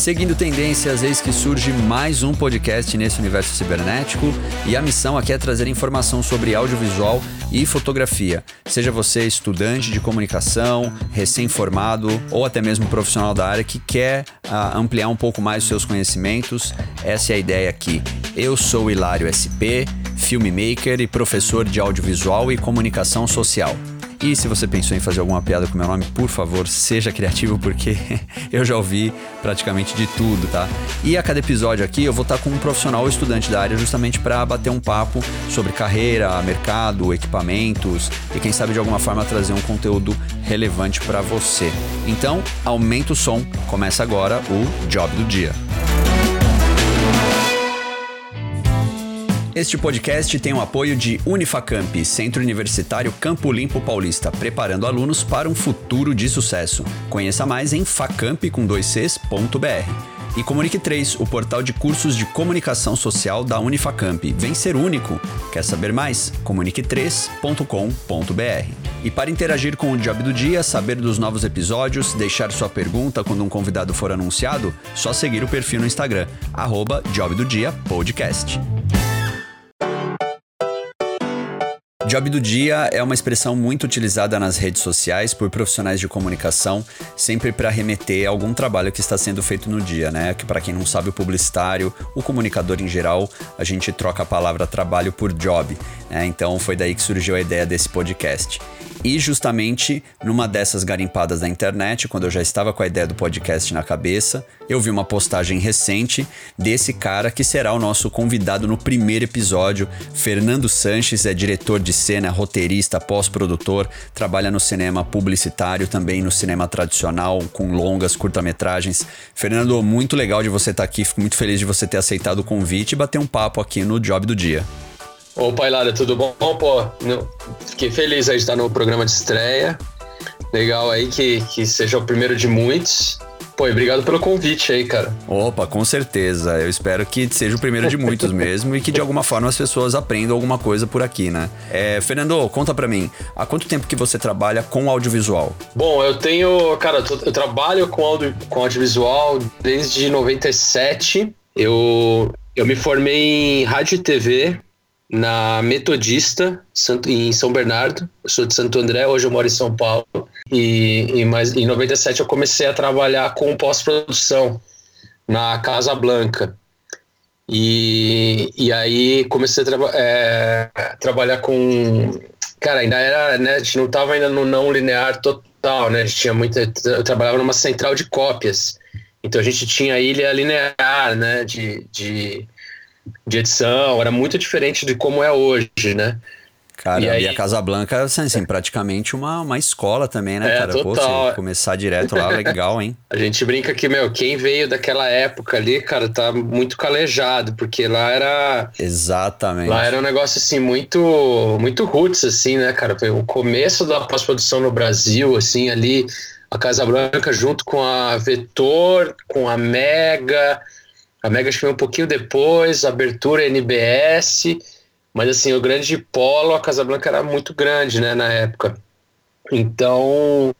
Seguindo tendências, eis que surge mais um podcast nesse universo cibernético e a missão aqui é trazer informação sobre audiovisual e fotografia. Seja você estudante de comunicação, recém-formado ou até mesmo profissional da área que quer uh, ampliar um pouco mais os seus conhecimentos, essa é a ideia aqui. Eu sou Hilário SP, filmmaker e professor de audiovisual e comunicação social. E se você pensou em fazer alguma piada com meu nome, por favor, seja criativo, porque eu já ouvi praticamente de tudo, tá? E a cada episódio aqui eu vou estar com um profissional ou estudante da área justamente para bater um papo sobre carreira, mercado, equipamentos e quem sabe de alguma forma trazer um conteúdo relevante para você. Então, aumenta o som, começa agora o Job do Dia. Este podcast tem o apoio de Unifacamp, Centro Universitário Campo Limpo Paulista, preparando alunos para um futuro de sucesso. Conheça mais em facamp.com.br. E Comunique 3, o portal de cursos de comunicação social da Unifacamp. Vem ser único. Quer saber mais? comunique3.com.br. E para interagir com o Job do Dia, saber dos novos episódios, deixar sua pergunta quando um convidado for anunciado, só seguir o perfil no Instagram, arroba Job do Dia Podcast. Job do dia é uma expressão muito utilizada nas redes sociais por profissionais de comunicação, sempre para remeter a algum trabalho que está sendo feito no dia, né? Que para quem não sabe, o publicitário, o comunicador em geral, a gente troca a palavra trabalho por job, né? Então foi daí que surgiu a ideia desse podcast. E justamente numa dessas garimpadas da internet, quando eu já estava com a ideia do podcast na cabeça, eu vi uma postagem recente desse cara que será o nosso convidado no primeiro episódio. Fernando Sanches é diretor de cena, roteirista, pós-produtor, trabalha no cinema publicitário, também no cinema tradicional, com longas, curta-metragens. Fernando, muito legal de você estar aqui, fico muito feliz de você ter aceitado o convite e bater um papo aqui no Job do Dia. Opa, Hilário, tudo bom? Pô, fiquei feliz aí de estar no programa de estreia. Legal aí que, que seja o primeiro de muitos. Pô, e obrigado pelo convite aí, cara. Opa, com certeza. Eu espero que seja o primeiro de muitos mesmo e que de alguma forma as pessoas aprendam alguma coisa por aqui, né? É, Fernando, conta pra mim, há quanto tempo que você trabalha com audiovisual? Bom, eu tenho, cara, eu trabalho com, audio, com audiovisual desde 97. Eu, eu me formei em rádio e TV na Metodista, em São Bernardo. Eu sou de Santo André, hoje eu moro em São Paulo. E, e mais, em 97 eu comecei a trabalhar com pós-produção na Casa Blanca. E, e aí comecei a é, trabalhar com. Cara, ainda era. Né, a gente não estava ainda no não linear total, né? A gente tinha muita. Eu trabalhava numa central de cópias. Então a gente tinha ilha linear, né? De, de de edição, era muito diferente de como é hoje, né? Cara, e, aí... e a Casablanca, assim, assim, praticamente uma, uma escola também, né, é, cara? Total. Pô, começar direto lá, legal, hein? a gente brinca que, meu, quem veio daquela época ali, cara, tá muito calejado, porque lá era... Exatamente. Lá era um negócio, assim, muito, muito roots, assim, né, cara? Foi o começo da pós-produção no Brasil, assim, ali, a Casablanca junto com a Vetor, com a Mega a Mega veio um pouquinho depois, abertura NBS, mas assim, o grande polo, a Casablanca era muito grande, né, na época. Então,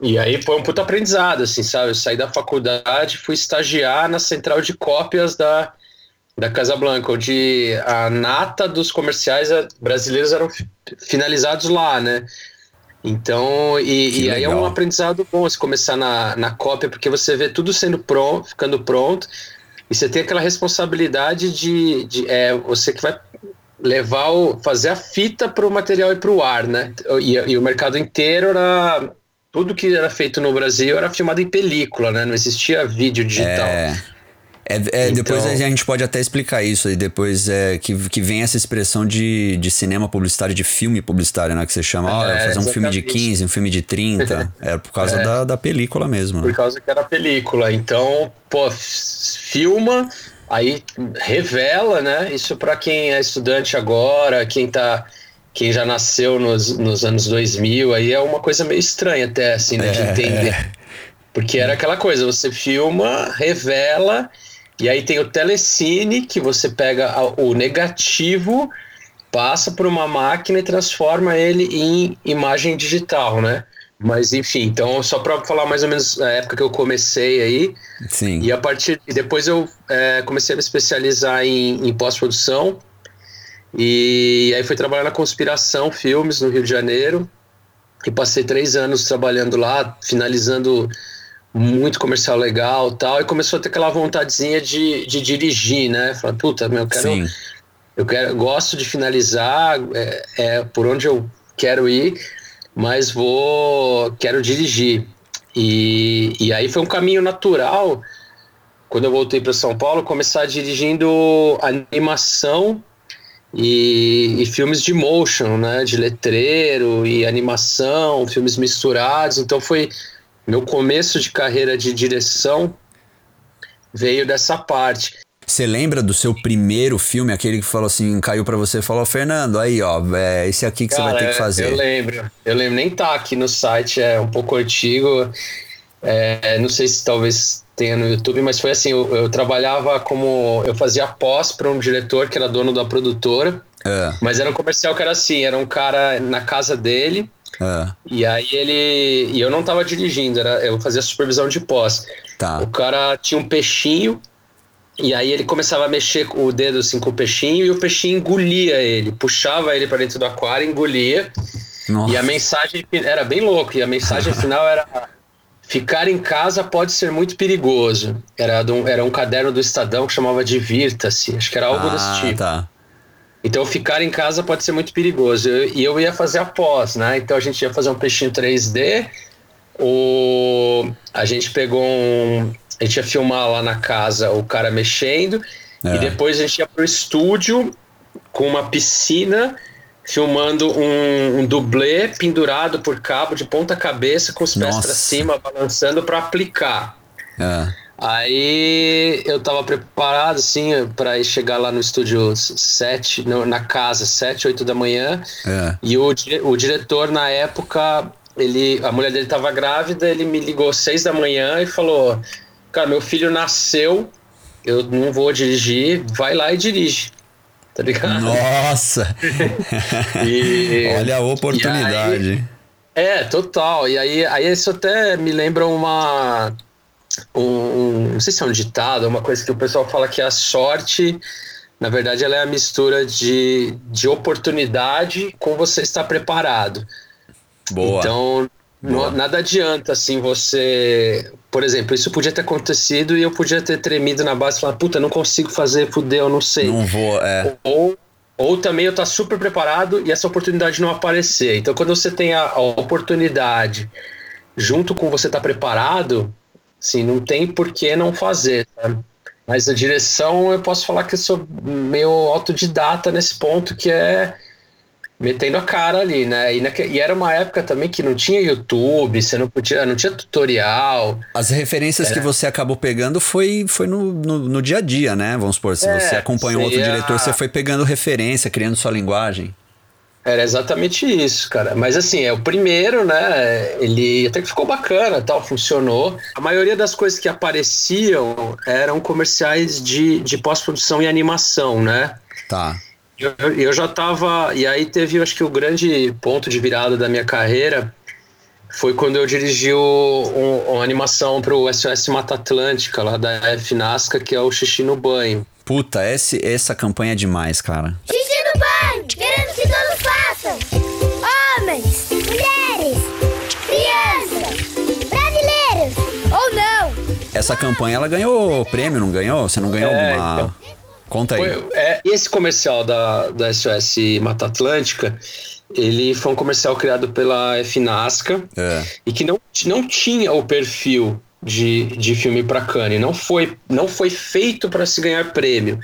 e aí foi um puta aprendizado, assim, sabe? Eu saí da faculdade, fui estagiar na central de cópias da, da Casablanca, onde a nata dos comerciais brasileiros eram finalizados lá, né? Então, e, e aí é um aprendizado bom se começar na, na cópia, porque você vê tudo sendo pronto, ficando pronto, e você tem aquela responsabilidade de, de é, você que vai levar o, fazer a fita para o material e para o ar, né? E, e, o mercado inteiro era tudo que era feito no Brasil era filmado em película, né? Não existia vídeo digital. É. É, é então... Depois a gente pode até explicar isso aí, depois é, que, que vem essa expressão de, de cinema publicitário, de filme publicitário, né? Que você chama, ó, é, fazer um filme de 15, um filme de 30. é por causa é. da, da película mesmo. Por né? causa que era película. Então, pô, filma, aí revela, né? Isso para quem é estudante agora, quem tá quem já nasceu nos, nos anos 2000, aí é uma coisa meio estranha até, assim, né, de é, entender. Porque era aquela coisa, você filma, revela, e aí tem o telecine, que você pega o negativo, passa por uma máquina e transforma ele em imagem digital, né? Mas enfim, então só para falar mais ou menos a época que eu comecei aí. Sim. E a partir e depois eu é, comecei a me especializar em, em pós-produção. E aí fui trabalhar na Conspiração Filmes no Rio de Janeiro. E passei três anos trabalhando lá, finalizando muito comercial legal tal. E começou a ter aquela vontadezinha de, de dirigir, né? Falar, puta, meu, eu quero. Sim. Eu quero, gosto de finalizar, é, é por onde eu quero ir mas vou quero dirigir. E, e aí foi um caminho natural quando eu voltei para São Paulo começar dirigindo animação e, e, filmes de motion, né, de letreiro e animação, filmes misturados. Então foi meu começo de carreira de direção veio dessa parte. Você lembra do seu primeiro filme, aquele que falou assim, caiu para você e falou, Fernando, aí ó, é esse aqui que Cara, você vai ter que fazer. Eu lembro, eu lembro, nem tá aqui no site, é um pouco antigo, é, não sei se talvez tenha no YouTube, mas foi assim, eu, eu trabalhava como, eu fazia pós para um diretor que era dono da produtora, é. mas era um comercial que era assim, era um cara na casa dele, é. E aí ele. E eu não tava dirigindo, era, eu fazia supervisão de pós. Tá. O cara tinha um peixinho e aí ele começava a mexer com o dedo assim com o peixinho e o peixinho engolia ele, puxava ele para dentro do aquário, engolia. Nossa. E a mensagem era bem louco, e a mensagem final era ficar em casa pode ser muito perigoso. Era, um, era um caderno do Estadão que chamava Divirta-se, acho que era algo ah, desse tipo. Tá. Então ficar em casa pode ser muito perigoso. Eu, e eu ia fazer a pós, né? Então a gente ia fazer um peixinho 3D. O, a gente pegou um, a gente ia filmar lá na casa o cara mexendo, é. e depois a gente ia pro estúdio com uma piscina filmando um, um dublê pendurado por cabo de ponta cabeça com os pés para cima, balançando para aplicar. É. Aí eu tava preparado assim para chegar lá no estúdio 7, na casa, 7, 8 da manhã. É. E o, o diretor na época, ele, a mulher dele tava grávida, ele me ligou 6 da manhã e falou: Cara, meu filho nasceu, eu não vou dirigir, vai lá e dirige. Tá ligado? Nossa! e, Olha a oportunidade. Aí, é, total. E aí, aí isso até me lembra uma. Um, não sei se é um ditado, uma coisa que o pessoal fala que a sorte, na verdade, ela é a mistura de, de oportunidade com você estar preparado. Boa. Então, não, nada adianta, assim, você. Por exemplo, isso podia ter acontecido e eu podia ter tremido na base e falar, puta, não consigo fazer, fudeu, eu não sei. Não vou, é. Ou, ou também eu estar tá super preparado e essa oportunidade não aparecer. Então, quando você tem a, a oportunidade junto com você estar tá preparado, assim, não tem por que não fazer, sabe? Mas a direção, eu posso falar que eu sou meio autodidata nesse ponto, que é metendo a cara ali, né? E, naque, e, era uma época também que não tinha YouTube, você não podia, não tinha tutorial. As referências era... que você acabou pegando foi, foi no, no, no, dia a dia, né? Vamos supor, se é, você acompanhou outro diretor, você foi pegando referência, criando sua linguagem. Era exatamente isso, cara. Mas assim, é o primeiro, né? Ele até que ficou bacana, tal, funcionou. A maioria das coisas que apareciam eram comerciais de, de pós-produção e animação, né? Tá. Eu, eu já estava. E aí teve, acho que o grande ponto de virada da minha carreira foi quando eu dirigi o, um, uma animação para o SOS Mata Atlântica, lá da FNASCA, que é o Xixi no Banho. Puta, esse, essa campanha é demais, cara. Xixi no banho! Essa campanha ela ganhou prêmio, não ganhou? Você não ganhou é, alguma. Então Conta aí. Foi, é, esse comercial da, da SOS Mata Atlântica, ele foi um comercial criado pela FNASCA é. e que não, não tinha o perfil de, de filme para Cannes. Não foi, não foi feito para se ganhar prêmio.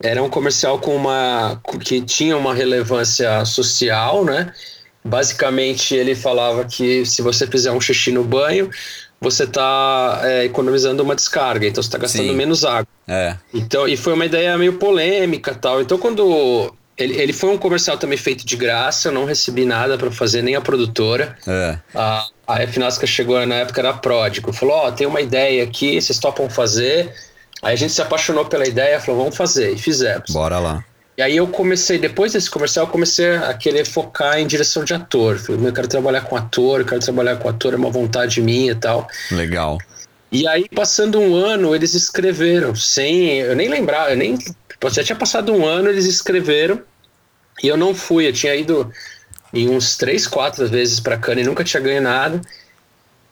Era um comercial com uma que tinha uma relevância social, né? Basicamente, ele falava que se você fizer um xixi no banho, você está é, economizando uma descarga, então você está gastando Sim. menos água. É. Então, e foi uma ideia meio polêmica tal. Então, quando. Ele, ele foi um comercial também feito de graça, eu não recebi nada para fazer, nem a produtora. É. A, a FNASCA chegou na época, era pródigo. Falou: Ó, oh, tem uma ideia aqui, vocês topam fazer. Aí a gente se apaixonou pela ideia, falou: vamos fazer, e fizemos. Bora lá. E aí eu comecei, depois desse comercial, eu comecei a querer focar em direção de ator. Falei, eu quero trabalhar com ator, eu quero trabalhar com ator, é uma vontade minha e tal. Legal. E aí, passando um ano, eles escreveram, sem. Eu nem lembrava, eu nem. Já tinha passado um ano, eles escreveram. E eu não fui, eu tinha ido em uns três, quatro vezes para Cannes e nunca tinha ganho nada.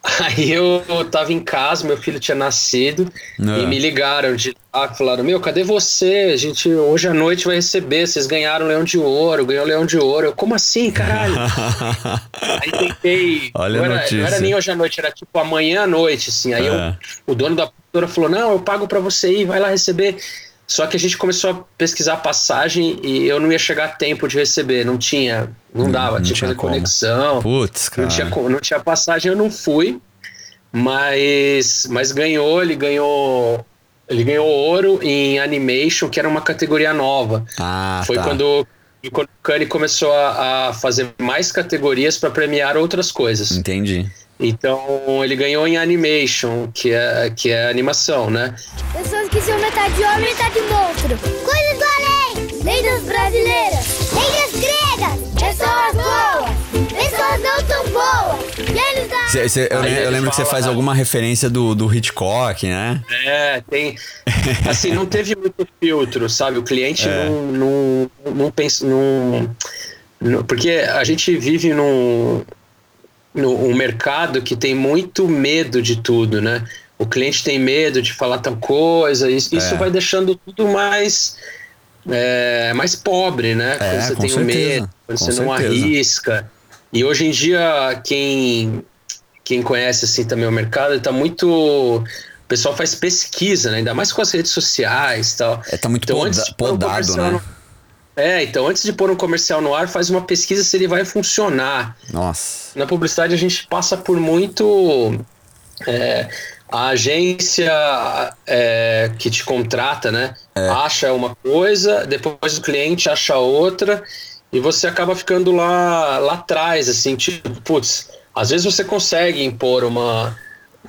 Aí eu tava em casa, meu filho tinha nascido É. e me ligaram de lá, falaram: Meu, cadê você? A gente hoje à noite vai receber. Vocês ganharam Leão de Ouro, ganhou Leão de Ouro. Eu, como assim, caralho? Aí tentei. Olha não, era, notícia. não era nem hoje à noite, era tipo amanhã à noite, assim. Aí eu- É. o dono da produtora falou: Não, eu pago pra você ir, vai lá receber. Só que a gente começou a pesquisar a passagem e eu não ia chegar a tempo de receber, não tinha, não dava, não tinha que fazer como. conexão. Putz, cara. Não tinha, não tinha passagem, eu não fui, mas, mas ganhou, ele ganhou. Ele ganhou ouro em animation, que era uma categoria nova. Ah, Foi tá. quando, quando o Kanye começou a, a fazer mais categorias para premiar outras coisas. Entendi. Então ele ganhou em animation, que é, que é animação, né? Pessoas que são metade homem, metade monstro. Coisas do além. Lendas brasileiras. Lendas gregas. Pessoas boas. Pessoas não tão boas. Da... Cê- cê- eu, eu lembro que você faz alguma referência do, do Hitchcock, né? É, tem. Assim, não teve muito filtro, sabe? O cliente É. não, não, não pensa. Não, não- porque a gente vive num, num um mercado que tem muito medo de tudo, né? O cliente tem medo de falar tal coisa, isso, isso É. vai deixando tudo mais. é, mais pobre, né? É, quando você tem certeza, medo, quando com você não certeza. arrisca. E hoje em dia, quem, quem conhece assim também o mercado, está muito. O pessoal faz pesquisa, né? ainda mais com as redes sociais e tal. É, tá muito Então, poda- podado, né? É, então antes de pôr um comercial no ar, faz uma pesquisa se ele vai funcionar. Nossa. Na publicidade a gente passa por muito. é, a agência é, que te contrata, né? É. Acha uma coisa, depois o cliente acha outra, e você acaba ficando lá, lá atrás, assim, tipo, putz, às vezes você consegue impor uma,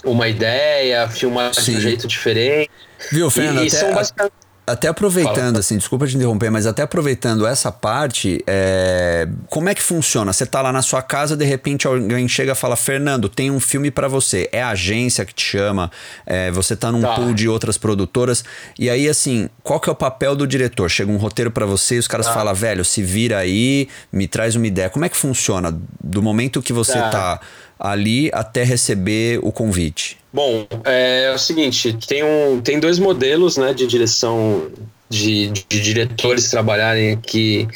uma ideia, filmar de Sim. um jeito diferente. Viu, Fernando? e, e até, são basicamente. Até aproveitando, Fala. assim, desculpa te interromper, mas até aproveitando essa parte, é, como é que funciona? Você tá lá na sua casa, de repente alguém chega e fala, Fernando, tem um filme pra você. É a agência que te chama, é, você tá num Tá. pool de outras produtoras. E aí, assim, qual que é o papel do diretor? Chega um roteiro pra você e os caras Tá. falam, velho, se vira aí, me traz uma ideia. Como é que funciona do momento que você Tá. tá ali até receber o convite? Bom, é, o seguinte, tem, um, tem dois modelos né, de direção de, de diretores trabalharem aqui.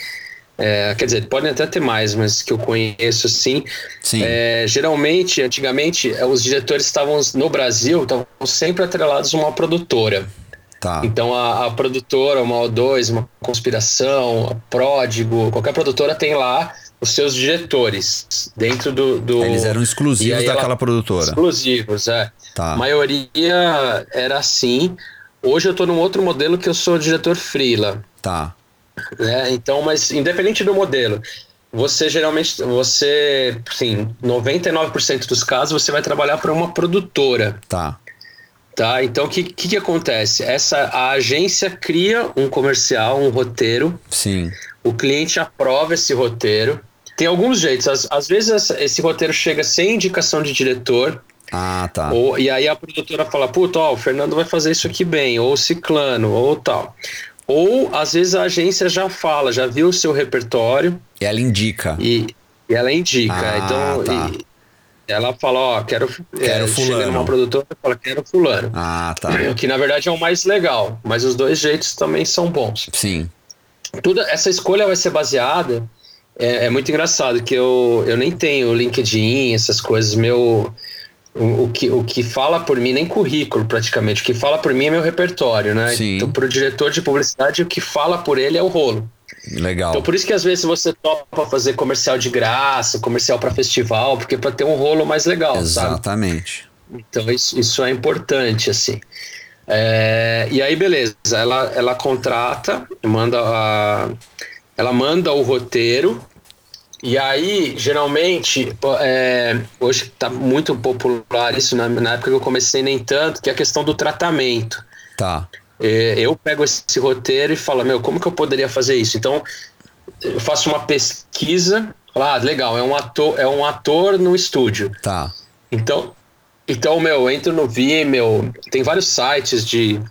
é, quer dizer, podem até ter mais, mas que eu conheço sim. Sim. É, geralmente, antigamente, é, os diretores estavam no Brasil, estavam sempre atrelados a uma produtora. Tá. Então a, a produtora, uma O2, uma conspiração, a Pródigo, qualquer produtora tem lá os seus diretores dentro do. do Eles eram exclusivos ela- daquela produtora. Exclusivos, é. Tá. A maioria era assim. Hoje eu estou num outro modelo que eu sou diretor freela, Tá. né? Então, mas independente do modelo, você geralmente, você, sim, 99% dos casos você vai trabalhar para uma produtora, Tá. tá? Então, o que, que que acontece? Essa a agência cria um comercial, um roteiro, Sim. o cliente aprova esse roteiro. Tem alguns jeitos. Às, às vezes esse roteiro chega sem indicação de diretor, Ah, tá. Ou, e aí a produtora fala, puta, ó, o Fernando vai fazer isso aqui bem, ou Ciclano, ou tal. Ou às vezes a agência já fala, já viu o seu repertório E ela indica. e, e ela indica. Ah, então tá. e- ela fala, ó, quero, Quero é, fulano. chega numa produtora e fala, quero fulano. Ah, tá. Que na verdade é o mais legal, mas os dois jeitos também são bons. Sim. Tudo, essa escolha vai ser baseada. É, é muito engraçado que eu, eu nem tenho LinkedIn, essas coisas. Meu, o, o que, o que fala por mim, nem currículo praticamente, o que fala por mim é meu repertório, né? Sim. Então, para o diretor de publicidade, o que fala por ele é o rolo. Legal. Então, por isso que às vezes você topa fazer comercial de graça, comercial para festival, porque para ter um rolo mais legal, sabe? Exatamente. Então isso, isso é importante, assim. É, e aí, beleza, ela, ela contrata, manda a, ela manda o roteiro, e aí, geralmente, é, hoje está muito popular isso, na, na época que eu comecei nem tanto, que é a questão do tratamento. Tá. É, eu pego esse roteiro e falo, meu, como que eu poderia fazer isso? Então, eu faço uma pesquisa, falo, ah, legal, é um ator, é um ator no estúdio. Tá. Então, então, meu, eu entro no Vimeo, tem vários sites de,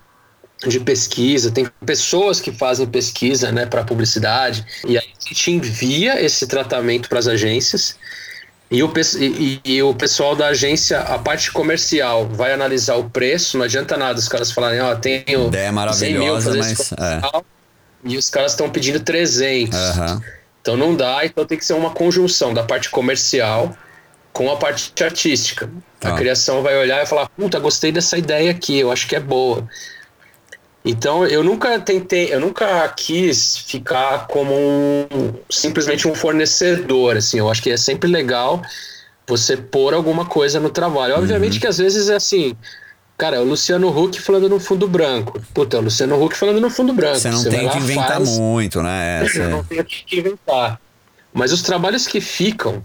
de pesquisa, tem pessoas que fazem pesquisa, né, para publicidade, e aí a gente envia esse tratamento para as agências. E o, e, e, o pessoal da agência, a parte comercial, vai analisar o preço. Não adianta nada os caras falarem, ó, oh, tenho Ideia maravilhosa, 100 mil mas é. e os caras estão pedindo 300. Uhum. Então não dá, então tem que ser uma conjunção da parte comercial com a parte artística. A tá. criação vai olhar e falar, puta, gostei dessa ideia aqui, eu acho que é boa. Então eu nunca tentei, eu nunca quis ficar como um, simplesmente um fornecedor, assim, eu acho que é sempre legal você pôr alguma coisa no trabalho. Obviamente uhum. que às vezes é assim, cara, é o Luciano Huck falando no fundo branco. Puta, é o Luciano Huck falando no fundo branco. Você não você tem que inventar faz, muito, né? Você não tem que inventar. Mas os trabalhos que ficam,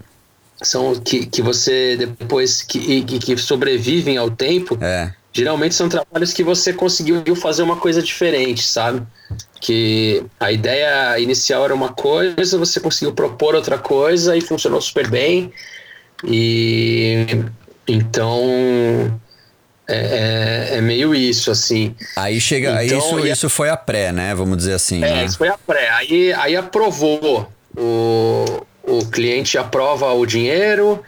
são que, que você depois que, que sobrevivem ao tempo, é. Geralmente são trabalhos que você conseguiu fazer uma coisa diferente, sabe? Que a ideia inicial era uma coisa, você conseguiu propor outra coisa e funcionou super bem. E então é, é, é meio isso, assim. Aí chega. Então, isso, isso foi a pré, né? Vamos dizer assim. É, né? isso foi a pré. Aí, aí aprovou o, o cliente aprova o dinheiro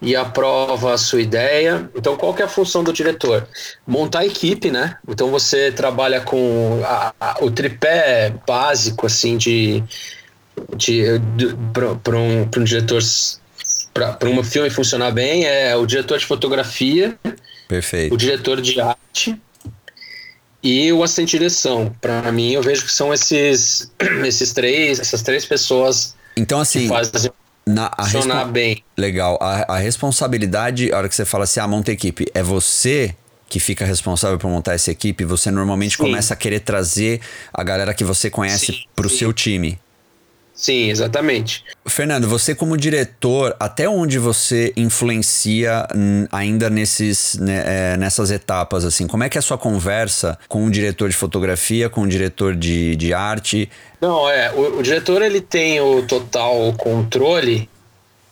e aprova a sua ideia. Então, qual que é a função do diretor? Montar a equipe, né? Então, você trabalha com a, a, o tripé básico, assim, de, de, de para um, um diretor, para um filme funcionar bem, é o diretor de fotografia, Perfeito. o diretor de arte e o assistente de direção. Para mim, eu vejo que são esses, esses três, essas três pessoas então, assim. Faz na, a funcionar bem. Legal. A, a responsabilidade, a hora que você fala assim, ah, monta equipe, é você que fica responsável por montar essa equipe, você normalmente sim. começa a querer trazer a galera que você conhece para o seu time. Sim, exatamente. Fernando, você como diretor, até onde você influencia ainda nesses, né, é, nessas etapas? assim? Como é que é a sua conversa com o diretor de fotografia, com o diretor de, de arte? Não, é, o, o diretor ele tem o total controle,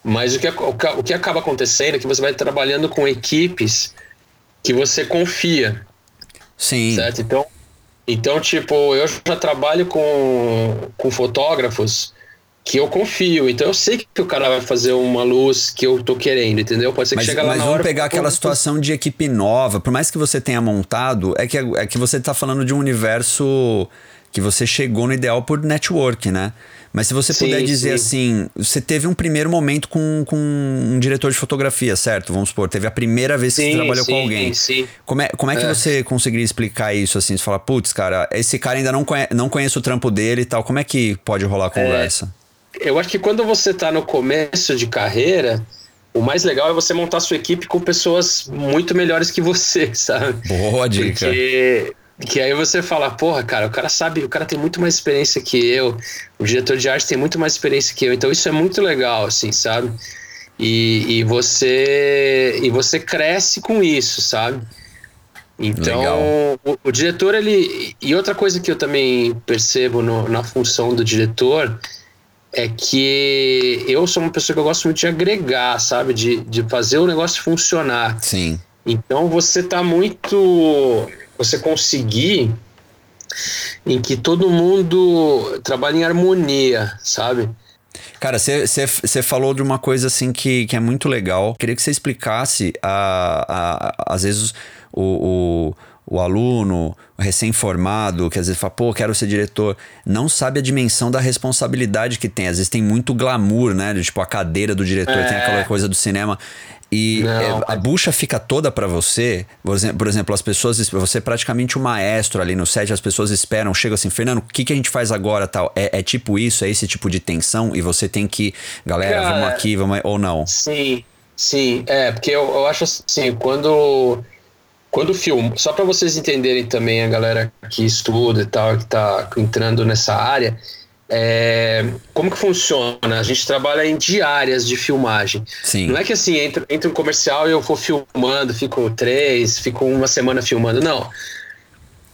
mas o que, o, o que acaba acontecendo é que você vai trabalhando com equipes que você confia. Sim. Certo? Então, então, tipo, eu já trabalho com, com fotógrafos que eu confio. Então eu sei que o cara vai fazer uma luz que eu tô querendo, entendeu? Pode ser que mas, chegue lá mas na vamos hora... pegar aquela situação de equipe nova. Por mais que você tenha montado, é que, é que você tá falando de um universo que você chegou no ideal por network, né? Mas se você sim, puder dizer sim. assim, você teve um primeiro momento com, com um diretor de fotografia, certo? Vamos supor, teve a primeira vez que sim, você trabalhou com alguém. Sim. Como é, como é que é. você conseguiria explicar isso assim? Você fala, putz, cara, esse cara ainda não, conhe não conhece o trampo dele e tal. Como é que pode rolar a conversa? É, eu acho que quando você está no começo de carreira, o mais legal é você montar sua equipe com pessoas muito melhores que você, sabe? Boa dica. Porque que aí você fala, porra, cara, o cara sabe, o cara tem muito mais experiência que eu, o diretor de arte tem muito mais experiência que eu, então isso é muito legal, assim, sabe? E, e você e você cresce com isso, sabe? Então, o, o, diretor, ele. E outra coisa que eu também percebo no, na função do diretor é que eu sou uma pessoa que eu gosto muito de agregar, sabe? De, de fazer o negócio funcionar. Sim. Então você tá muito você conseguir em que todo mundo trabalhe em harmonia, sabe? Cara, você falou de uma coisa assim que, que é muito legal. Queria que você explicasse, a, a, às vezes, o, o o aluno recém-formado, que às vezes fala, pô, quero ser diretor, não sabe a dimensão da responsabilidade que tem. Às vezes tem muito glamour, né? Tipo, a cadeira do diretor, é. tem aquela coisa do cinema. E é, a bucha fica toda para você. Por exemplo, as pessoas. Você é praticamente um maestro ali no set, as pessoas esperam, chegam assim, Fernando, o que, que a gente faz agora tal? É, é, tipo isso, é esse tipo de tensão, e você tem que. Galera, Cara, vamos aqui, vamos. Ou não? Sim, sim. É, porque eu, eu acho assim, quando. Quando o filme, só para vocês entenderem também, a galera que estuda e tal, que tá entrando nessa área, é, como que funciona? A gente trabalha em diárias de filmagem. Sim. Não é que assim, entra, entra um comercial e eu vou filmando, fico três, fico uma semana filmando. Não.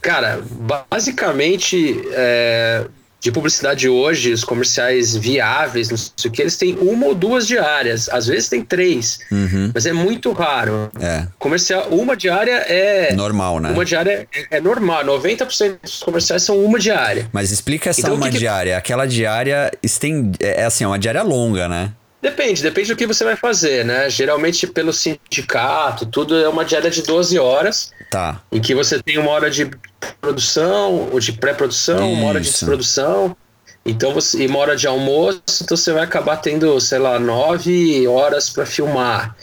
Cara, basicamente, é, de publicidade hoje, os comerciais viáveis, não sei o que, eles têm uma ou duas diárias. Às vezes tem três, Uhum. mas é muito raro. É. Comercial, uma diária é. Normal, né? Uma diária é, é normal. 90% dos comerciais são uma diária. Mas explica essa Então, uma que que- diária. Aquela diária estende, é é assim, é uma diária longa, né? Depende, depende do que você vai fazer, né? Geralmente pelo sindicato, tudo é uma diária de 12 horas, Tá. em que você tem uma hora de produção, ou de pré-produção, uma hora de produção, então você, e uma hora de almoço, então você vai acabar tendo, sei lá, nove horas para filmar.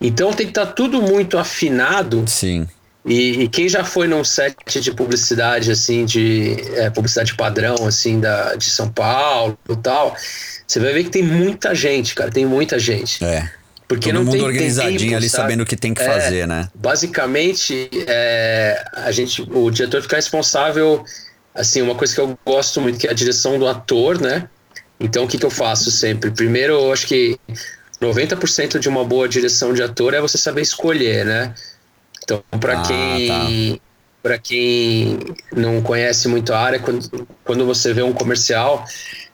Então tem que estar tudo muito afinado Sim. E, e quem já foi num set de publicidade, assim, de é, publicidade padrão, assim, da, de São Paulo e tal, você vai ver que tem muita gente, cara, tem muita gente. É. Porque Todo não mundo tem, tem organizadinho tempo, ali sabe? sabendo o que tem que É. fazer, né? Basicamente, é, a gente, o diretor fica responsável, assim, uma coisa que eu gosto muito, que é a direção do ator, né? Então, o que, que eu faço sempre? Primeiro, eu acho que 90% de uma boa direção de ator é você saber escolher, né? Então, para Ah, quem para quem não conhece muito a área, quando, quando você vê um comercial,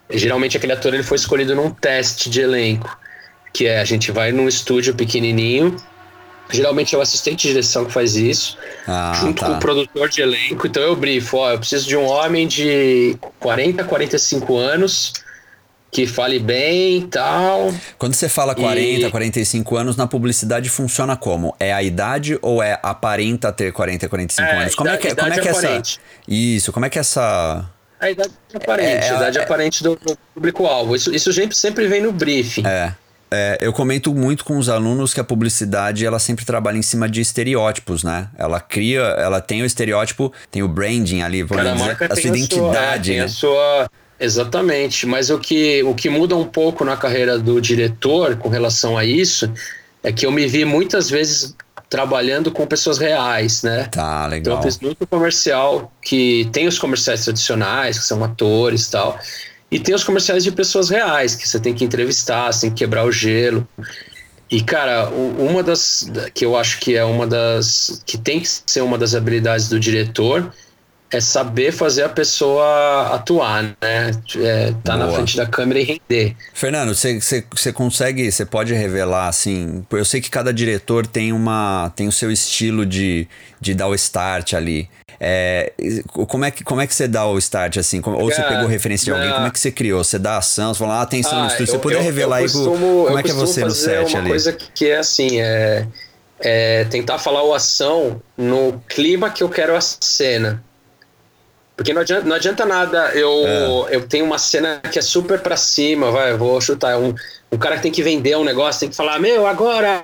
geralmente aquele ator ele foi escolhido num teste de elenco, que é a gente vai num estúdio pequenininho, geralmente é o assistente de direção que faz isso, Ah, junto com tá. o produtor de elenco. Então eu brifo, ó, eu preciso de um homem de 40, 45 anos que fale bem e tal. Quando você fala 40, E- 45 anos, na publicidade funciona como? É a idade ou é aparenta ter 40, 45 É, anos? Como é que, idade- como é que essa. aparente. Isso, como é que essa. A idade aparente, É, a idade é- aparente do, do público-alvo. Isso, isso sempre, vem no briefing. É. É, eu comento muito com os alunos que a publicidade ela sempre trabalha em cima de estereótipos, né? Ela cria, ela tem o estereótipo, tem o branding ali, por marca a tem sua identidade, é, tem né? a sua exatamente. Mas o que o que muda um pouco na carreira do diretor com relação a isso é que eu me vi muitas vezes trabalhando com pessoas reais, né? Tá, Então legal. eu fiz muito comercial que tem os comerciais tradicionais, que são atores e tal, e tem os comerciais de pessoas reais, que você tem que entrevistar, você tem que quebrar o gelo. E, cara, uma das que eu acho que é uma das que tem que ser uma das habilidades do diretor é saber fazer a pessoa atuar, né? É, tá na Boa. frente da câmera e render. Fernando, você- consegue, você pode revelar assim? Eu sei que cada diretor tem uma tem o seu estilo de, de dar o start ali. É, como, é que, como é que você dá o start assim? Como- Ou você pegou referência de alguém? na- Como é que você criou? Você dá ação, você fala, ah, atenção no Ah, estúdio. Se eu- você puder eu- revelar eu aí co- costumo- como eu é que é você no set uma ali? coisa que é assim, é, é tentar falar o ação no clima que eu quero a cena. Porque não adianta, não adianta nada eu, É. eu tenho uma cena que é super pra cima, vai, vou chutar, um, um cara que tem que vender um negócio, tem que falar, meu, agora,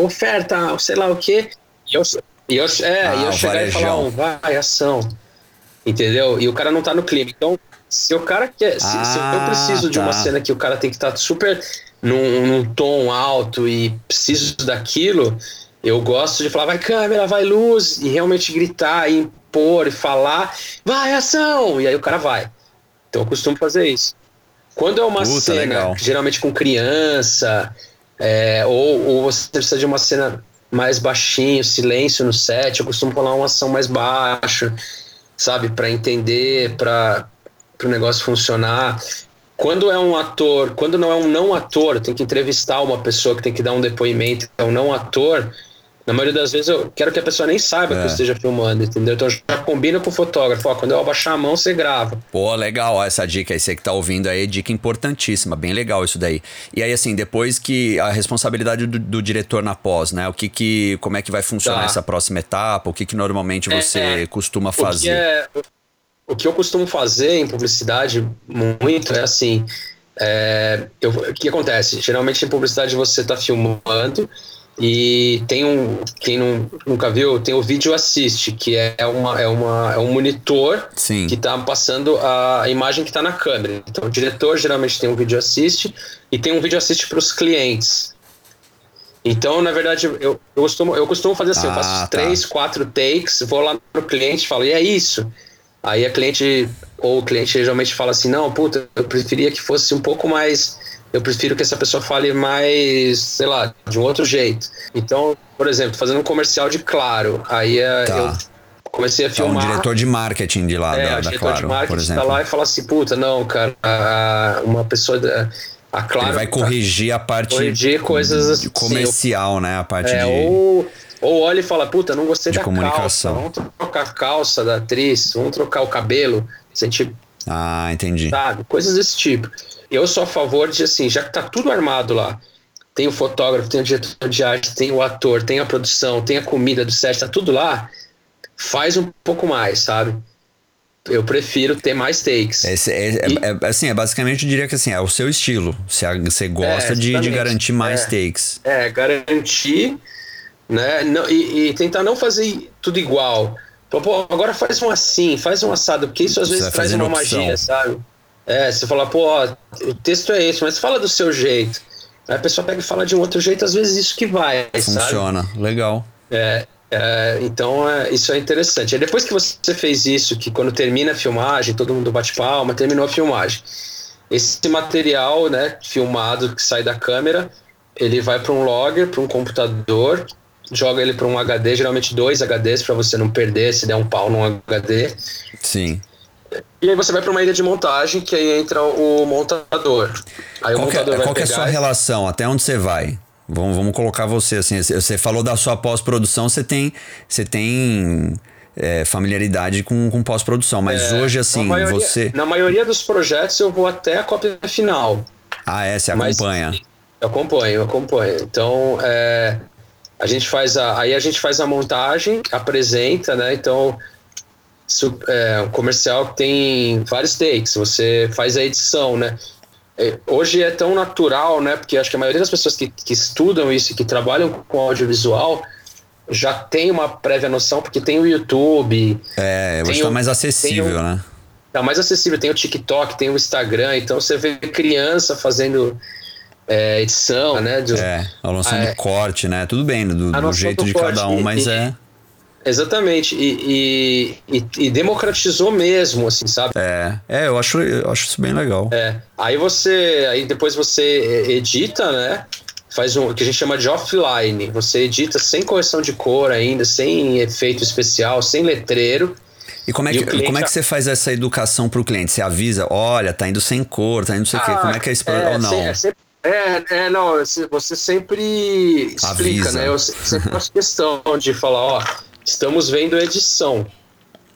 oferta, sei lá o quê. E eu, e eu, é, Ah, e eu o chegar e falar, varejão. um, vai, ação. Entendeu? E o cara não tá no clima. Então, se o cara quer. Se, se eu Ah, preciso de uma tá. cena que o cara tem que estar super num, num tom alto e preciso daquilo, eu gosto de falar, vai câmera, vai luz, e realmente gritar, e impor, e falar, vai ação! E aí o cara vai. Então eu costumo fazer isso. Quando é uma Puta, cena, legal. geralmente com criança, é, ou, ou você precisa de uma cena mais baixinho, silêncio no set, eu costumo falar uma ação mais baixa, sabe, para entender, para o negócio funcionar. Quando é um ator, quando não é um não ator, tem que entrevistar uma pessoa que tem que dar um depoimento, é um não ator. Na maioria das vezes eu quero que a pessoa nem saiba É. que eu esteja filmando, entendeu? Então já combina com o fotógrafo, ó, quando eu abaixar a mão, você grava. Pô, legal, ó, essa dica aí, você que tá ouvindo aí, dica importantíssima, bem legal isso daí. E aí, assim, depois que a responsabilidade do, do diretor na pós, né? O que que, como é que vai funcionar Tá. essa próxima etapa? O que que normalmente É, você é. costuma fazer? é, o que eu costumo fazer em publicidade muito é assim. é, eu- o que acontece? Geralmente em publicidade você está filmando e tem um. Quem não, nunca viu, tem o vídeo assist, que é, uma, é, uma, é um monitor Sim. que está passando a imagem que está na câmera. Então, o diretor geralmente tem um vídeo assist e tem um vídeo assist para os clientes. Então, na verdade, eu, eu, costumo, eu costumo fazer assim: eu Ah, faço tá. três, quatro takes, vou lá no cliente e falo, e é isso? Aí a cliente, ou o cliente geralmente fala assim: não, puta, eu preferia que fosse um pouco mais. Eu prefiro que essa pessoa fale mais, sei lá, de um outro jeito. Então, por exemplo, fazendo um comercial de claro, aí é, Tá. eu comecei a filmar. Então, um diretor de marketing de lá, é, da, da diretor Claro, de marketing por exemplo. tá lá e fala assim, puta, não, cara, uma pessoa da, a Claro Ele vai tá- corrigir a parte corrigir coisas assim, comercial, né? A parte é, de. ou, ou olha e fala, puta, não gostei De da comunicação. calça, vamos trocar a calça da atriz, vamos trocar o cabelo, se a gente Ah, entendi. sabe? Coisas desse tipo. Eu sou a favor de, assim, já que tá tudo armado lá, tem o fotógrafo, tem o diretor de arte, tem o ator, tem a produção, tem a comida do set, tá tudo lá, faz um pouco mais, sabe? Eu prefiro ter mais takes. Esse, é, é- E- é- assim, é basicamente eu diria que assim, é o seu estilo. Você, você gosta É, de, de garantir mais É. takes. É, garantir, né? Não, e, e tentar não fazer tudo igual. Pô, agora faz um assim, faz um assado, porque isso às Você vezes traz uma opção. magia, sabe? É, você fala, pô, ó, o texto é esse, mas fala do seu jeito. Aí a pessoa pega e fala de um outro jeito, às vezes isso que vai, sabe? Funciona. Legal. É, é, então é, isso é interessante. Aí depois que você fez isso, que quando termina a filmagem, todo mundo bate palma, terminou a filmagem. Esse material, né, filmado que sai da câmera, ele vai para um logger, para um computador, joga ele para um HD, geralmente dois HDs para você não perder se der um pau num HD. Sim. E aí você vai para uma ilha de montagem, que aí entra o montador. Aí Qual, o que, é- montador vai qual que é a pegar sua e- relação? Até onde você vai? Vamos, vamos colocar você assim. Você falou da sua pós-produção, você tem, você tem é, familiaridade com, com pós-produção, mas É, hoje, na assim, maioria- você. Na maioria dos projetos eu vou até a cópia final. Ah, é, você Mas- acompanha. Eu acompanho, eu acompanho. Então, é, a gente faz a, aí a gente faz a montagem, apresenta, né? Então, é, um comercial que tem vários takes, você faz a edição, né? É, hoje é tão natural, né? Porque acho que a maioria das pessoas que, que estudam isso, e que trabalham com audiovisual, já tem uma prévia noção, porque tem o YouTube, É, hoje tá o- mais acessível, o- né? Tá mais acessível, tem o TikTok, tem o Instagram, então você vê criança fazendo é, edição, né? de- É, a noção Ah, é. do corte, né? Tudo bem, do, do jeito do de cada um, e- mas e- é. Exatamente, e, e, e- democratizou mesmo, assim, sabe? É, é eu, acho, eu acho isso bem legal. É, aí você, aí depois você edita, né? Faz um que a gente chama de offline. Você edita sem correção de cor ainda, sem efeito especial, sem letreiro. E como é que, o cliente como é que você faz essa educação pro cliente? Você avisa, olha, tá indo sem cor, tá indo não sei o quê. Como é que é esse problema? Ou não? É, sempre- é, é, não, você- sempre explica, Avisa. né? Eu se- sempre faço questão de falar, ó, estamos vendo a edição.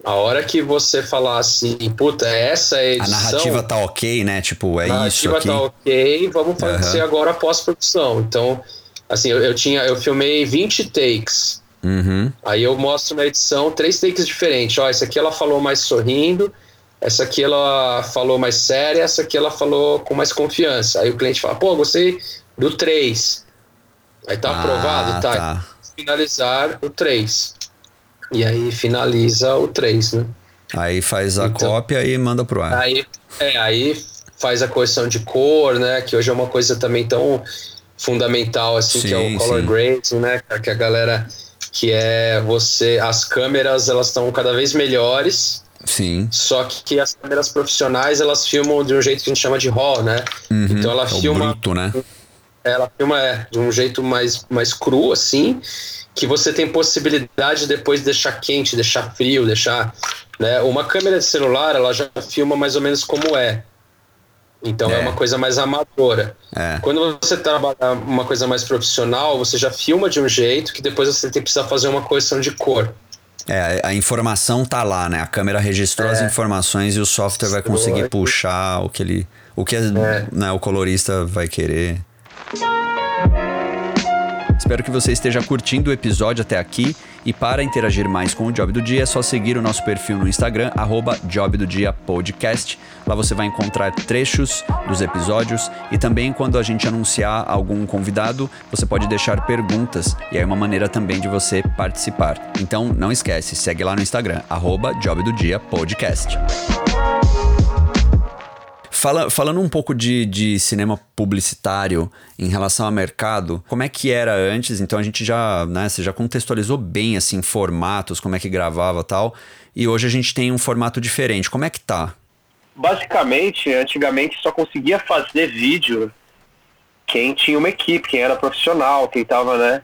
A hora que você falar assim, puta, essa é a A edição. narrativa tá ok, né? Tipo, é a isso narrativa aqui. tá ok, vamos fazer agora a pós-produção. Então, assim, eu, eu tinha, eu filmei 20 takes. Uhum. Aí eu mostro na edição três takes diferentes. Ó, essa aqui ela falou mais sorrindo, essa aqui ela falou mais séria, essa aqui ela falou com mais confiança. Aí o cliente fala, pô, gostei do 3. Aí tá Ah, aprovado, tá. tá. Finalizar o 3. E aí finaliza o 3, né? Aí faz a Então- cópia e manda pro ar. Aí, é, aí faz a correção de cor, né? Que hoje é uma coisa também tão fundamental, assim, que é Sim, o color sim. grading, né? Que a galera. Que é você. As câmeras, elas estão cada vez melhores. Sim. Só que as câmeras profissionais, elas filmam de um jeito que a gente chama de RAW, né? Uhum. Então ela É filma bruto, né? ela filma é, de um jeito mais, mais cru, assim, que você tem possibilidade de depois deixar quente, deixar frio, deixar. Né? Uma câmera de celular, ela já filma mais ou menos como é. Então é, É. uma coisa mais amadora. É. Quando você trabalha uma coisa mais profissional, você já filma de um jeito que depois você tem, precisa fazer uma correção de cor. É, a informação tá lá, né? A câmera registrou as É. informações e o software vai conseguir é. puxar o que ele. O que né, o colorista vai querer. Espero que você esteja curtindo o episódio até aqui. E para interagir mais com o Job do Dia, é só seguir o nosso perfil no Instagram, arroba Job do Dia Podcast. Lá você vai encontrar trechos dos episódios e também quando a gente anunciar algum convidado, você pode deixar perguntas e é uma maneira também de você participar. Então não esquece, segue lá no Instagram, arroba Job do Dia Podcast. Fala- falando um pouco de, de cinema publicitário em relação ao mercado, como é que era antes? Então a gente já, né, você já contextualizou bem assim formatos, como é que gravava tal, e hoje a gente tem um formato diferente. Como é que tá? basicamente, antigamente só conseguia fazer vídeo quem tinha uma equipe, quem era profissional, quem tava, né?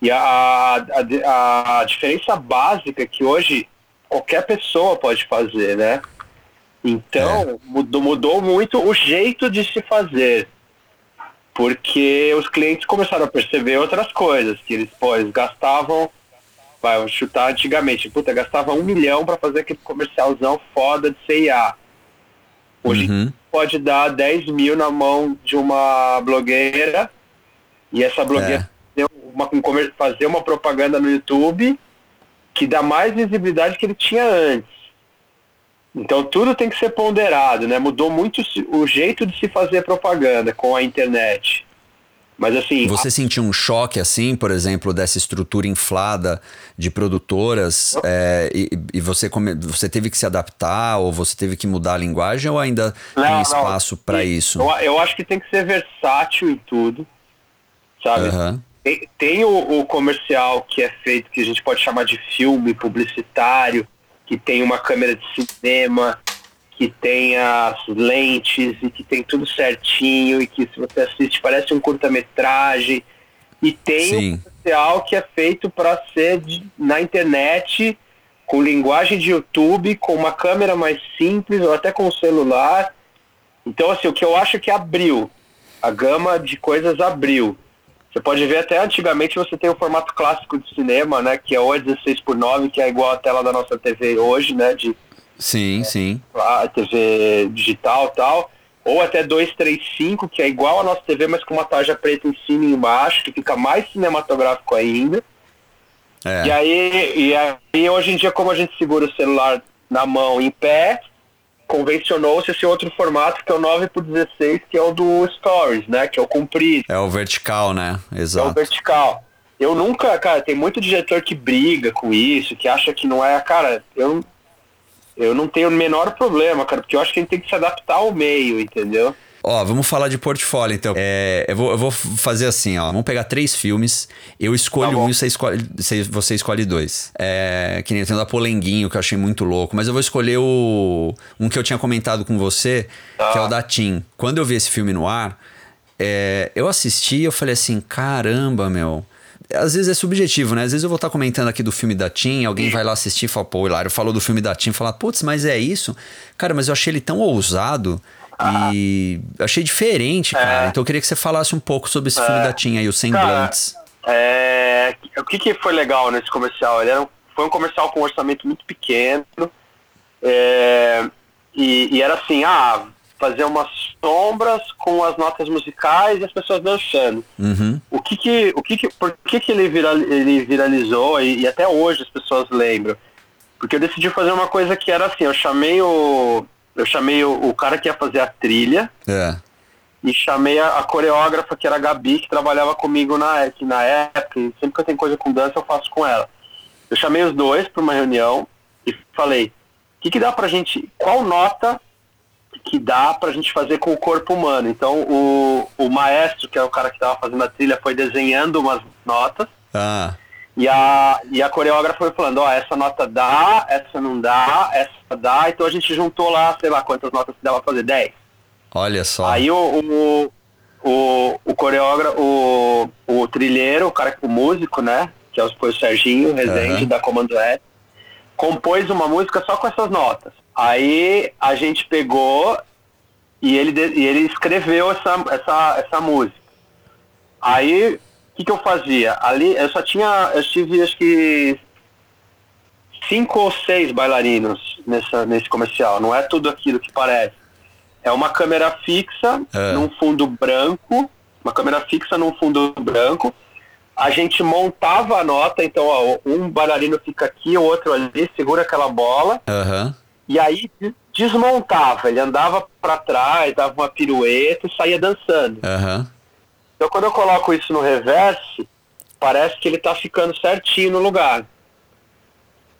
E a, a, a, diferença básica é que hoje qualquer pessoa pode fazer, né? Então, é. mudou, mudou muito o jeito de se fazer. Porque os clientes começaram a perceber outras coisas, que eles, pô, eles gastavam, vai, chutar antigamente, puta, gastava um milhão para fazer aquele comercialzão foda de CIA. Hoje uhum. pode dar 10 mil na mão de uma blogueira e essa blogueira é. uma, fazer uma propaganda no YouTube que dá mais visibilidade que ele tinha antes. Então tudo tem que ser ponderado, né? Mudou muito o jeito de se fazer propaganda com a internet. Mas assim. Você a... sentiu um choque, assim, por exemplo, dessa estrutura inflada de produtoras é, e, e, você, come... você teve que se adaptar ou você teve que mudar a linguagem ou ainda não, tem espaço para isso? Eu, eu, acho que tem que ser versátil em tudo, sabe? Uhum. Tem, tem o, o comercial que é feito, que a gente pode chamar de filme publicitário que tem uma câmera de cinema, que tem as lentes e que tem tudo certinho e que se você assiste parece um curta-metragem. E tem Sim. um comercial que é feito para ser de, na internet com linguagem de YouTube, com uma câmera mais simples ou até com o celular. Então, assim, o que eu acho que abriu, a gama de coisas abriu. Você pode ver até antigamente você tem o formato clássico de cinema, né? Que é o 16 por 9 que é igual a tela da nossa TV hoje, né? De, sim, é, sim. A TV digital tal. Ou até 235, que é igual a nossa TV, mas com uma tarja preta em cima e embaixo, que fica mais cinematográfico ainda. É. E, aí, e aí, hoje em dia, como a gente segura o celular na mão em pé, convencionou-se esse outro formato que é o 9 por 16, que é o do Stories, né? Que é o comprido. É o vertical, né? Exato. É o vertical. Eu nunca, cara, tem muito diretor que briga com isso, que acha que não é, cara, eu eu não tenho o menor problema, cara, porque eu acho que a gente tem que se adaptar ao meio, entendeu? Ó, vamos falar de portfólio, então. É, eu, vou, eu vou fazer assim, ó. Vamos pegar três filmes. Eu escolho tá um e você escolhe, você escolhe dois. É, que nem tem o da Polenguinho, que eu achei muito louco. Mas eu vou escolher o um que eu tinha comentado com você, tá. que é o da Tim. Quando eu vi esse filme no ar, é, eu assisti e eu falei assim, caramba, meu às vezes é subjetivo, né? Às vezes eu vou estar comentando aqui do filme da Tim, alguém vai lá assistir e fala, pô, Hilário falou do filme da Tim, fala, putz, mas é isso? Cara, mas eu achei ele tão ousado e achei diferente, cara. É. Então eu queria que você falasse um pouco sobre esse é. filme da Tim aí, o Semblantes. É, o que, que foi legal nesse comercial? Ele era um, foi um comercial com um orçamento muito pequeno. É, e, e, era assim, ah, fazer umas sombras com as notas musicais e as pessoas dançando. Uhum. O que que, o que que, por que que ele, viral, ele viralizou e, e até hoje as pessoas lembram? Porque eu decidi fazer uma coisa que era assim, eu chamei o eu chamei o, o cara que ia fazer a trilha. É. E chamei a, a, coreógrafa, que era a Gabi, que trabalhava comigo na, que na época. E sempre que eu tenho coisa com dança, eu faço com ela. Eu chamei os dois para uma reunião e falei: o que, que dá pra gente. Qual nota que dá pra gente fazer com o corpo humano? Então, o, o maestro, que é o cara que estava fazendo a trilha, foi desenhando umas notas. Ah. E a, e a coreógrafa foi falando, ó, oh, essa nota dá, essa não dá, essa dá, então a gente juntou lá, sei lá quantas notas dava pra fazer, 10. Olha só. Aí o, o, o, o coreógrafo, o, o trilheiro, o cara, o músico, né, que é foi o Serginho Rezende, uhum. da Comando S, compôs uma música só com essas notas. Aí a gente pegou e ele, e ele escreveu essa, essa, essa música. Aí que, que eu fazia? Ali eu só tinha, eu tive acho que cinco ou seis bailarinos nessa, nesse comercial. Não é tudo aquilo que parece. É uma câmera fixa é. num fundo branco, uma câmera fixa num fundo branco. A gente montava a nota, então ó, um bailarino fica aqui, o outro ali, segura aquela bola. Uhum. E aí desmontava, ele andava para trás, dava uma pirueta e saía dançando. Uhum. Então quando eu coloco isso no reverse, parece que ele está ficando certinho no lugar.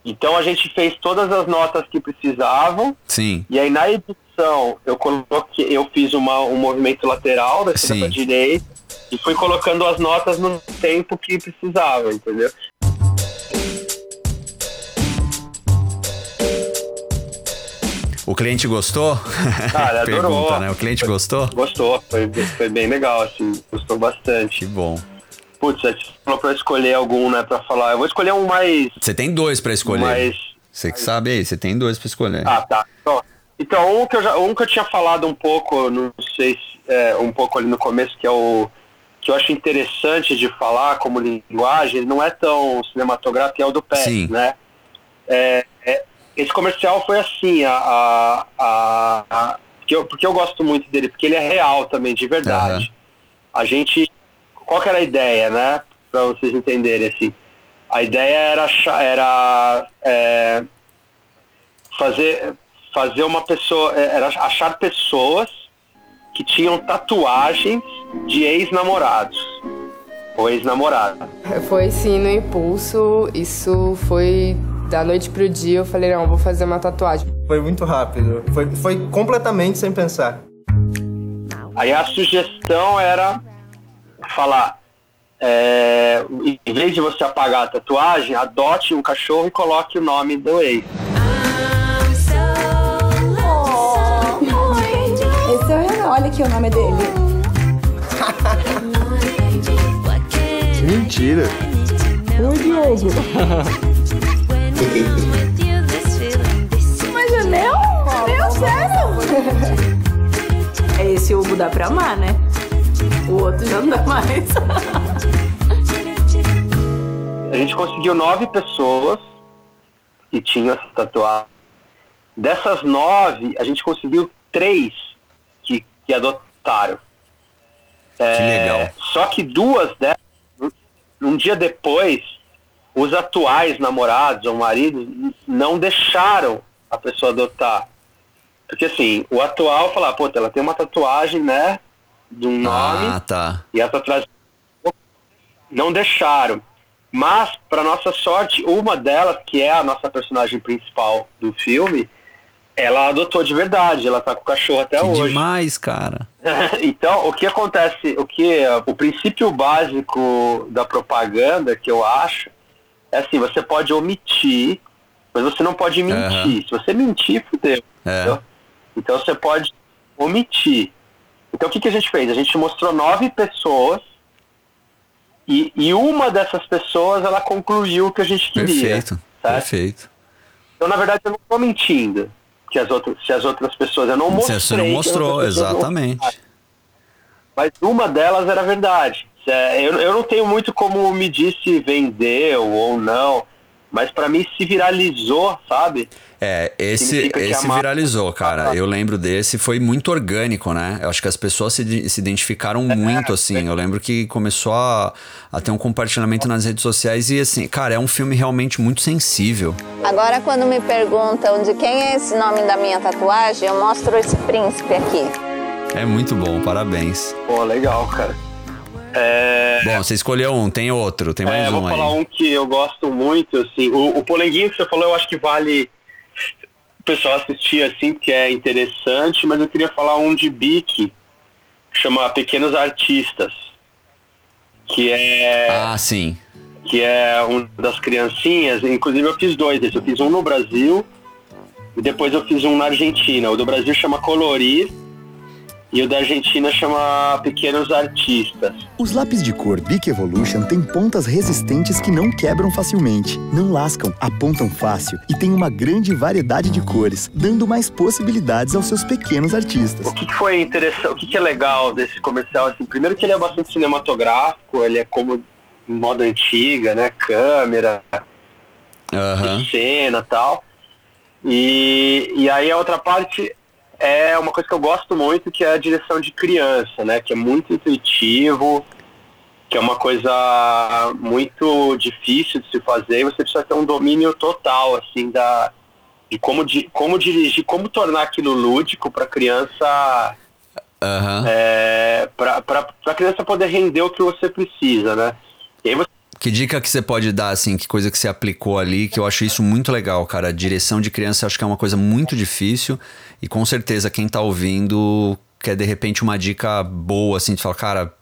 Então a gente fez todas as notas que precisavam. Sim. E aí na edição eu coloquei, eu fiz uma, um movimento lateral da esquerda para direita e fui colocando as notas no tempo que precisava, entendeu? O cliente gostou? Ah, ele adorou. Pergunta, né? O cliente gostou? Gostou, foi, foi bem legal, assim, gostou bastante. Que bom. Putz, você falou pra escolher algum, né, pra falar. Eu vou escolher um mais. Você tem dois pra escolher. Mais. Você que sabe aí, você tem dois pra escolher. Ah, tá. Então, então um, que eu já, um que eu tinha falado um pouco, não sei se, é, um pouco ali no começo, que é o que eu acho interessante de falar como linguagem, não é tão cinematográfico, é o do pé, Sim. né? É, é, esse comercial foi assim, a, a, a, a porque, eu, porque eu gosto muito dele, porque ele é real também, de verdade. Uhum. A gente, qual que era a ideia, né? Para vocês entenderem, assim. A ideia era, era é, fazer, fazer uma pessoa, é, era achar pessoas que tinham tatuagens de ex-namorados ou ex-namorada. Foi sim no impulso, isso foi da noite pro dia, eu falei, não, vou fazer uma tatuagem. Foi muito rápido, foi, foi completamente sem pensar. Aí a sugestão era falar, é, em vez de você apagar a tatuagem, adote um cachorro e coloque o nome do ex. Olha aqui o nome dele. Mentira. Oi, Diogo. Mas é meu? Meu, sério? É esse Hugo dá pra amar, né? O outro já não dá mais. A gente conseguiu nove pessoas que tinham essa tatuagem. Dessas nove, a gente conseguiu três que adotaram. É, que legal. Só que duas delas, um dia depois, os atuais namorados ou maridos não deixaram a pessoa adotar. Porque assim, o atual fala, pô, ela tem uma tatuagem, né? De um nome. Ah, tá. E essa tatuagem não deixaram. Mas, para nossa sorte, uma delas, que é a nossa personagem principal do filme, ela adotou de verdade, ela tá com o cachorro até que hoje. demais, cara. então, o que acontece, o que o princípio básico da propaganda que eu acho é assim, você pode omitir, mas você não pode mentir. Uhum. Se você mentir, fudeu. É. Então você pode omitir. Então o que, que a gente fez? A gente mostrou nove pessoas e, e uma dessas pessoas ela concluiu o que a gente queria. Perfeito. Certo? Perfeito. Então, na verdade, eu não estou mentindo que as outras, se as outras pessoas. Eu não mostrei. Você não mostrou, exatamente. Mas uma delas era verdade. É, eu, eu não tenho muito como me disse vendeu ou não, mas para mim se viralizou, sabe? É, esse, esse viralizou, cara. Eu lembro desse, foi muito orgânico, né? Eu acho que as pessoas se, se identificaram é, muito, assim. Eu lembro que começou a, a ter um compartilhamento nas redes sociais e, assim, cara, é um filme realmente muito sensível. Agora, quando me perguntam de quem é esse nome da minha tatuagem, eu mostro esse príncipe aqui. É muito bom, parabéns. Pô, legal, cara. É... Bom, você escolheu um, tem outro, tem mais é, um aí. Vou falar um que eu gosto muito, assim. O, o polenguinho que você falou, eu acho que vale o pessoal assistir assim, que é interessante, mas eu queria falar um de Bic, que chama Pequenos Artistas, que é... Ah, sim. Que é um das criancinhas, inclusive eu fiz dois desses, eu fiz um no Brasil e depois eu fiz um na Argentina. O do Brasil chama Colorir, e o da Argentina chama Pequenos Artistas. Os lápis de cor Bic Evolution têm pontas resistentes que não quebram facilmente, não lascam, apontam fácil e têm uma grande variedade de cores, dando mais possibilidades aos seus pequenos artistas. O que, foi interessante, o que, é legal desse comercial? Assim, primeiro que ele é bastante cinematográfico, ele é como moda antiga, né? Câmera, uhum. cena tal. E, e aí a outra parte é uma coisa que eu gosto muito, que é a direção de criança, né? Que é muito intuitivo, que é uma coisa muito difícil de se fazer. Você precisa ter um domínio total, assim, da de como, de, como dirigir, como tornar aquilo lúdico para criança, uhum. é, para a criança poder render o que você precisa, né? E você que dica que você pode dar, assim, que coisa que você aplicou ali, que eu acho isso muito legal, cara. A direção de criança eu acho que é uma coisa muito difícil e com certeza quem tá ouvindo quer de repente uma dica boa, assim, de falar, cara,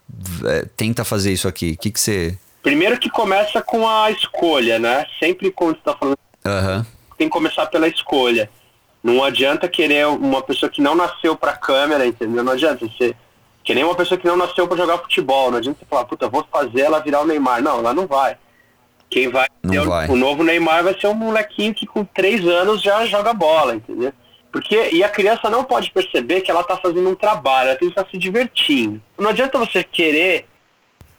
é, tenta fazer isso aqui. O que, que você. Primeiro que começa com a escolha, né? Sempre quando você tá falando. Uhum. Tem que começar pela escolha. Não adianta querer uma pessoa que não nasceu pra câmera, entendeu? Não adianta você que nem uma pessoa que não nasceu para jogar futebol. Não adianta você falar, puta, vou fazer ela virar o Neymar. Não, ela não vai. Quem vai, Não o, vai. o novo Neymar vai ser um molequinho que com três anos já joga bola, entendeu? Porque, e a criança não pode perceber que ela tá fazendo um trabalho, ela tem que estar se divertindo. Não adianta você querer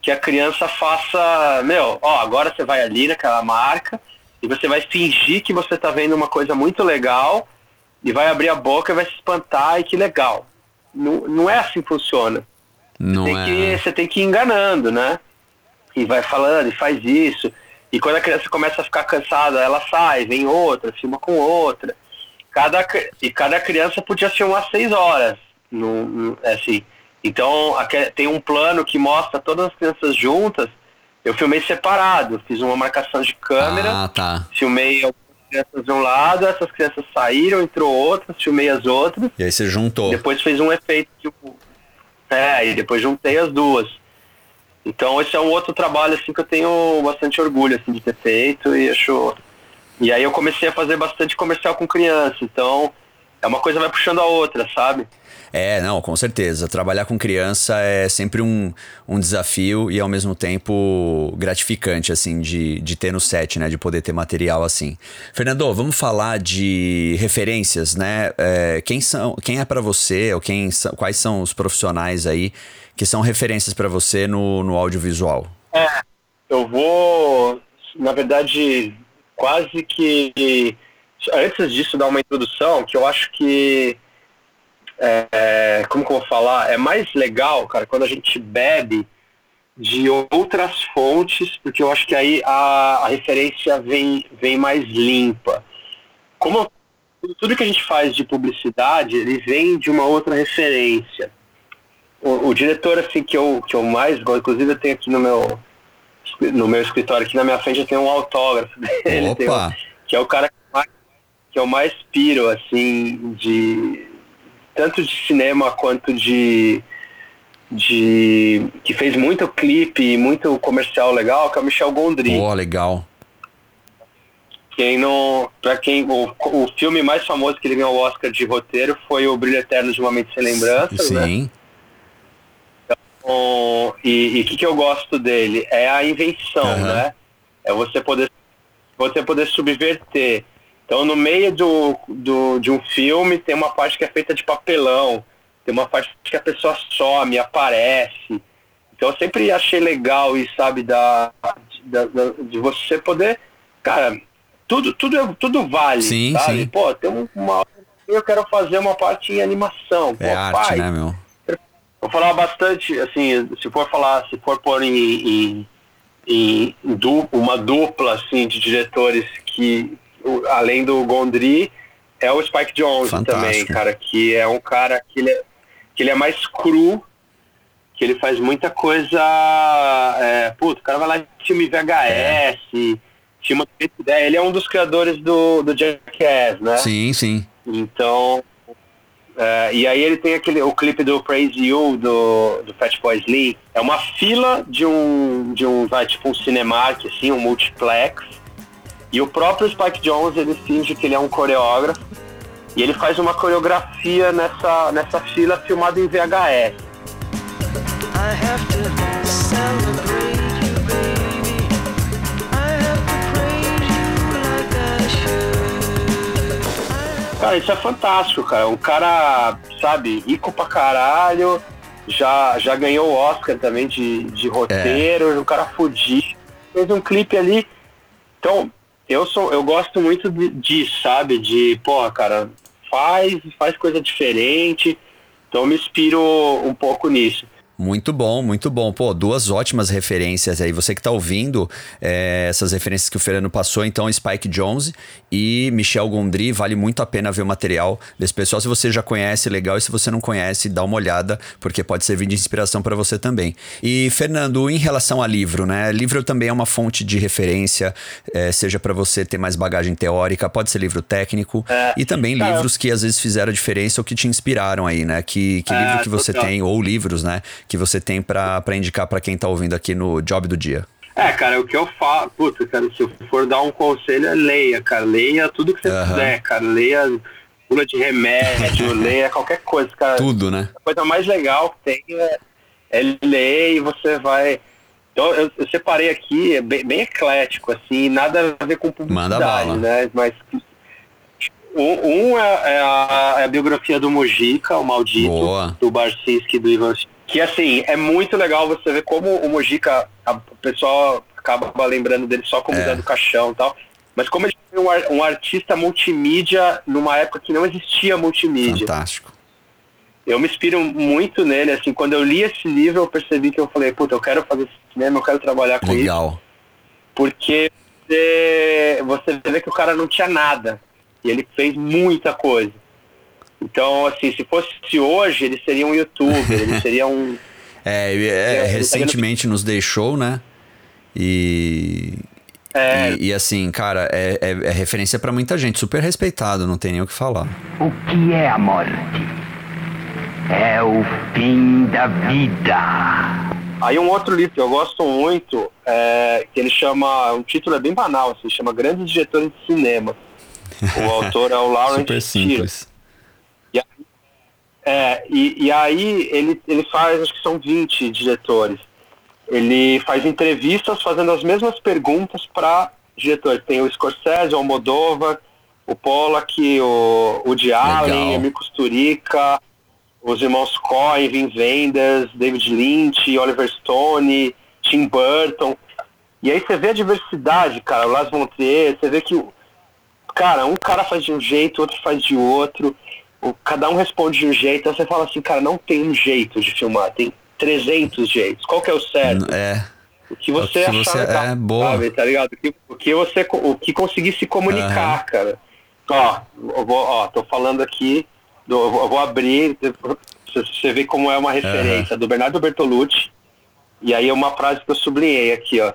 que a criança faça, meu, ó, agora você vai ali naquela marca e você vai fingir que você tá vendo uma coisa muito legal e vai abrir a boca e vai se espantar e que legal. Não, não é assim que funciona. Não Tem é. que, você tem que ir enganando, né? E vai falando, e faz isso. E quando a criança começa a ficar cansada, ela sai, vem outra, filma com outra. Cada, e cada criança podia filmar seis horas. No, no- é assim. Então, aque- tem um plano que mostra todas as crianças juntas. Eu filmei separado, fiz uma marcação de câmera, Ah, tá. filmei algumas crianças de um lado, essas crianças saíram, entrou outras, filmei as outras. E aí você juntou. Depois fez um efeito tipo. É, e depois juntei as duas. Então esse é um outro trabalho assim que eu tenho bastante orgulho assim, de ter feito e acho. E aí eu comecei a fazer bastante comercial com criança, então é uma coisa vai puxando a outra, sabe? É, não, com certeza. Trabalhar com criança é sempre um, um desafio e ao mesmo tempo gratificante, assim, de, de ter no set, né? De poder ter material assim. Fernando, vamos falar de referências, né? É, quem, são, quem é para você, ou quem quais são os profissionais aí que são referências para você no, no audiovisual? É, eu vou, na verdade, quase que antes disso dar uma introdução, que eu acho que é, como que eu vou falar? É mais legal, cara, quando a gente bebe de outras fontes, porque eu acho que aí a, a referência vem, vem mais limpa. Como tudo que a gente faz de publicidade, ele vem de uma outra referência. O, o diretor assim que eu, que eu mais gosto, inclusive eu tenho aqui no meu no meu escritório aqui na minha frente eu tenho um autógrafo dele, um- que é o cara que, mais, que eu mais piro assim de tanto de cinema quanto de de que fez muito clipe e muito comercial legal, que é o Michel Gondry. Pô, legal. Quem não, para quem o, o filme mais famoso que ele ganhou o Oscar de roteiro foi o Brilho Eterno de uma Mente sem Lembranças, né? E o que, que eu gosto dele? É a invenção, Aham. né? É você poder, você poder subverter. Então, no meio do, do, de um filme, tem uma parte que é feita de papelão, tem uma parte que a pessoa some, aparece. Então, eu sempre achei legal isso, sabe, da, da- da- de você poder. Cara, tudo, tudo, tudo vale, Sim, sabe? sim. Pô, tem um- uma. Eu quero fazer uma parte em animação. Pô, É arte, faz. né, meu? Vou falar bastante, assim, se for falar, se for pôr em, em, em du- uma dupla, assim, de diretores que, além do Gondry, é o Spike Jonze Fantástico. também, cara, que é um cara que ele é, que ele é mais cru, que ele faz muita coisa, é, puto, o cara vai lá em filme VHS, filme de ideia, ele é um dos criadores do, do Jackass, né? Sim, sim. Então, é, e aí ele tem aquele, o clipe do Praise You, do, do Fatboy Slim. É uma fila de um, de um, vai, tipo um Cinemark, assim, um multiplex. E o próprio Spike Jones, ele finge que ele é um coreógrafo. E ele faz uma coreografia nessa, nessa fila filmada em VHS. Cara, isso é fantástico, cara. Um cara, sabe, rico pra caralho, já, já ganhou o Oscar também de, de roteiro, um cara fudido, fez um clipe ali. Então, eu sou, eu gosto muito de- disso, sabe? De, porra, cara, faz, faz coisa diferente. Então eu me inspiro um pouco nisso. Muito bom, muito bom. Pô, duas ótimas referências aí. Você que tá ouvindo é, essas referências que o Fernando passou, então Spike Jones e Michel Gondry, vale muito a pena ver o material desse pessoal. Se você já conhece, legal. E se você não conhece, dá uma olhada, porque pode servir de inspiração para você também. E, Fernando, em relação a livro, né? Livro também é uma fonte de referência, é, seja para você ter mais bagagem teórica, pode ser livro técnico, É, e também cara, livros que às vezes fizeram a diferença ou que te inspiraram aí, né? Que, que É, livro que você tem, ou livros, né? Que você tem pra pra indicar pra quem tá ouvindo aqui no Job do Dia. É, cara, o que eu falo, puta, cara, se eu for dar um conselho, é leia, cara, leia tudo que você puder, cara, leia bula de remédio, leia qualquer coisa, cara. Tudo, né? A coisa mais legal que tem é, é ler e você vai. Então, Então eu, eu separei aqui, é bem, bem, eclético, assim, nada a ver com publicidade, né? Mas um, é, é, a, é, a, biografia do Mojica, o Maldito, Boa. do Barcinski do Ivan. Que assim, é muito legal você ver como o Mojica, a, o pessoal acaba lembrando dele só como é. do caixão e tal. Mas como ele foi um, um artista multimídia numa época que não existia multimídia. Fantástico. Eu me inspiro muito nele, assim, quando eu li esse livro eu percebi que eu falei, puta, eu quero fazer cinema, eu quero trabalhar com Legal. isso. Porque você, você vê que o cara não tinha nada. E ele fez muita coisa. Então, assim, se fosse hoje, ele seria um youtuber, ele seria um. É, é, é recentemente nos deixou, né? E. É. E, e, assim, cara, é, é, é referência para muita gente, super respeitado, não tem nem o que falar. O que é a morte? É o fim da vida. Aí um outro livro que eu gosto muito, é, que ele chama, um título é bem banal, assim, chama Grandes Diretores de Cinema. O autor é o Lawrence Super simples. E, é, e, e, aí ele, ele faz, acho que são 20 diretores. Ele faz entrevistas fazendo as mesmas perguntas para diretores. Tem o Scorsese, o Almodóvar, o Pollack, o, o Woody Allen, Emir Kusturica, os irmãos Coen, Vin Wenders, David Lynch, Oliver Stone, Tim Burton. E aí você vê a diversidade, cara, o Las von Trier, você vê que cara, um cara faz de um jeito, outro faz de outro, o, cada um responde de um jeito, aí você fala assim, cara, não tem um jeito de filmar, tem 300 jeitos. Qual que é o certo? É. O que você o que achar você, legal, é boa. Sabe, tá ligado? O que, o que você o que conseguir se comunicar, uhum. cara. Ó, eu vou, ó, tô falando aqui, do, eu vou abrir, você vê como é uma referência uhum. do Bernardo Bertolucci. E aí é uma frase que eu sublinhei aqui, ó.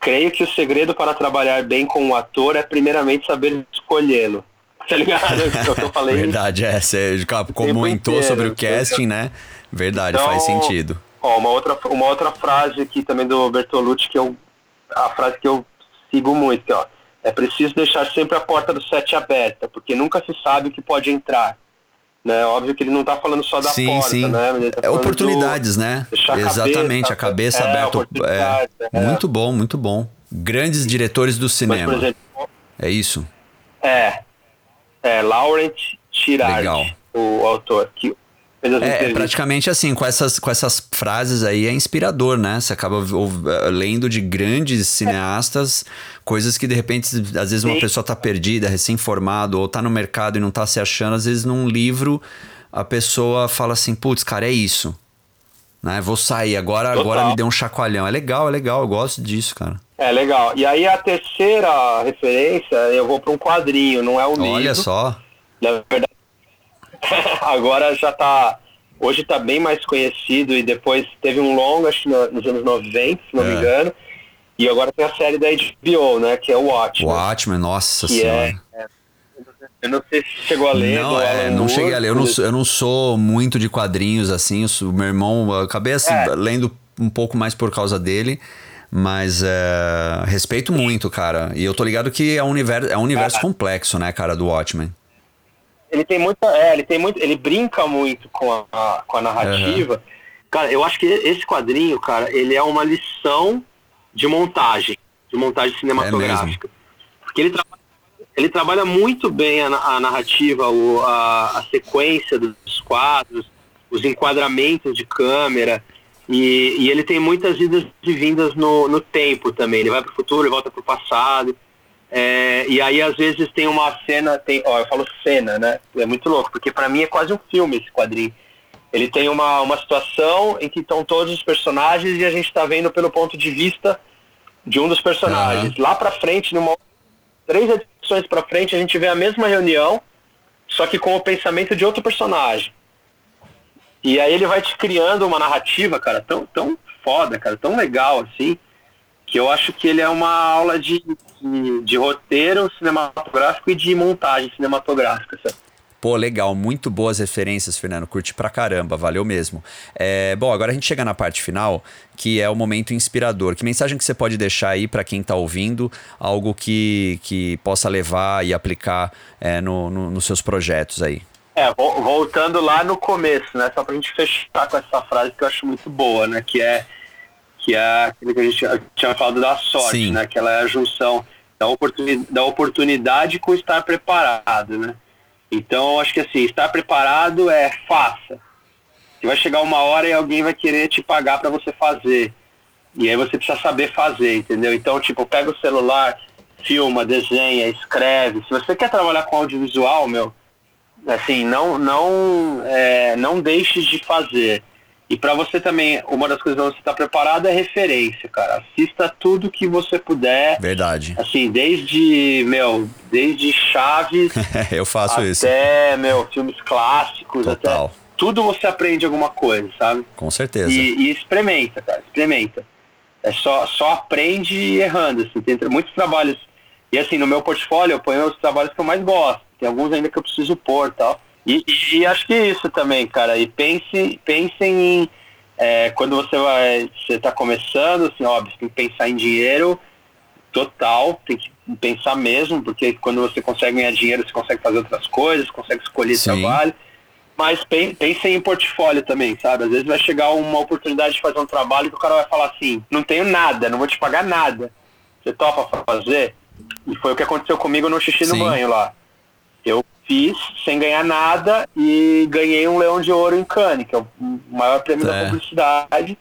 Creio que o segredo para trabalhar bem com um ator é primeiramente saber escolhê-lo. Tá ligado? É eu falei. Verdade, é. Você comentou sobre o casting, né? Verdade, então, faz sentido. Ó, uma outra, uma outra frase aqui também do Bertolucci, que eu. A frase que eu sigo muito, que, ó. É preciso deixar sempre a porta do set aberta, porque nunca se sabe o que pode entrar. Né? Óbvio que ele não está falando só da sim, porta, sim. né? Tá é oportunidades, do, né? Exatamente, a cabeça, a cabeça é, aberta. É, é. Muito bom, muito bom. Grandes diretores do cinema. Mas, exemplo, é isso? É. É, Laurent Chirard, Legal. o autor. Que é, é, praticamente assim, com essas, com essas frases aí é inspirador, né? Você acaba eh, lendo de grandes cineastas, coisas que de repente, às vezes, uma Sim. pessoa tá perdida, recém-formado, ou tá no mercado e não tá se achando, às vezes num livro a pessoa fala assim, putz, cara, é isso. Né? Vou sair, agora, agora me deu um chacoalhão. É legal, é legal, eu gosto disso, cara. É legal. E aí a terceira referência, eu vou para um quadrinho, não é um Olha livro. Olha só. Na verdade, agora já tá. Hoje está bem mais conhecido e depois teve um longo, acho que nos anos 90, se não é. me engano. E agora tem a série da HBO, né? Que é o Watchmen. Watchmen, nossa senhora. É, é, eu não sei se chegou a ler. Não, é, não cheguei a ler. Eu não, eu não sou muito de quadrinhos, assim. O meu irmão, eu acabei assim, é. lendo um pouco mais por causa dele. Mas é, respeito muito, cara. E eu tô ligado que é um universo, é um universo complexo, né, cara, do Watchmen ele tem muita. É, ele tem muito. Ele brinca muito com a, com a narrativa. Uhum. Cara, eu acho que esse quadrinho, cara, ele é uma lição de montagem, de montagem cinematográfica. É Porque ele, tra ele trabalha muito bem a, a narrativa, o, a, a sequência dos quadros, os enquadramentos de câmera. E, e, ele tem muitas idas e vindas no, no tempo também. Ele vai para o futuro, ele volta para o passado. É, e aí, às vezes, tem uma cena, tem, ó, eu falo cena, né? É muito louco, porque para mim é quase um filme esse quadrinho. Ele tem uma, uma situação em que estão todos os personagens e a gente está vendo pelo ponto de vista de um dos personagens. Uhum. Lá para frente, numa três edições para frente, a gente vê a mesma reunião, só que com o pensamento de outro personagem. E aí ele vai te criando uma narrativa, cara, tão, tão foda, cara, tão legal assim, que eu acho que ele é uma aula de, de, de roteiro cinematográfico e de montagem cinematográfica, sabe? Pô, legal, muito boas referências, Fernando. Curti pra caramba, valeu mesmo. É, bom, agora a gente chega na parte final, que é o momento inspirador. Que mensagem que você pode deixar aí para quem tá ouvindo, algo que, que possa levar e aplicar é, no, no, nos seus projetos aí? É, voltando lá no começo, né? Só pra gente fechar com essa frase que eu acho muito boa, né? Que é que é aquilo que a gente tinha falado da sorte, Sim. né? Que ela é a junção da oportunidade, da oportunidade com estar preparado, né? Então, acho que assim, estar preparado é faça. Que vai chegar uma hora e alguém vai querer te pagar para você fazer. E aí você precisa saber fazer, entendeu? Então, tipo, pega o celular, filma, desenha, escreve. Se você quer trabalhar com audiovisual, meu, assim, não não é, não deixe de fazer. E para você também, uma das coisas que você estar preparado é referência, cara. Assista tudo que você puder. Verdade. Assim, desde, meu, desde Chaves Eu faço até, isso. meu, filmes clássicos, Total. até tudo você aprende alguma coisa, sabe? Com certeza. E, e experimenta, cara, experimenta. É só, só aprende errando, assim, tem muitos trabalhos. E assim, no meu portfólio eu ponho os trabalhos que eu mais gosto. Tem alguns ainda que eu preciso pôr tal. E, e, e acho que é isso também, cara. E pense, pensem em. é, quando você vai. Você tá começando, assim, óbvio, você tem que pensar em dinheiro total, tem que pensar mesmo, porque quando você consegue ganhar dinheiro, você consegue fazer outras coisas, consegue escolher Sim. trabalho. Mas pen- pensem em portfólio também, sabe? Às vezes vai chegar uma oportunidade de fazer um trabalho que o cara vai falar assim, não tenho nada, não vou te pagar nada. Você topa fazer? E foi o que aconteceu comigo no xixi Sim. no banho lá. Eu fiz sem ganhar nada e ganhei um leão de ouro em Cannes, que é o maior prêmio É. da publicidade.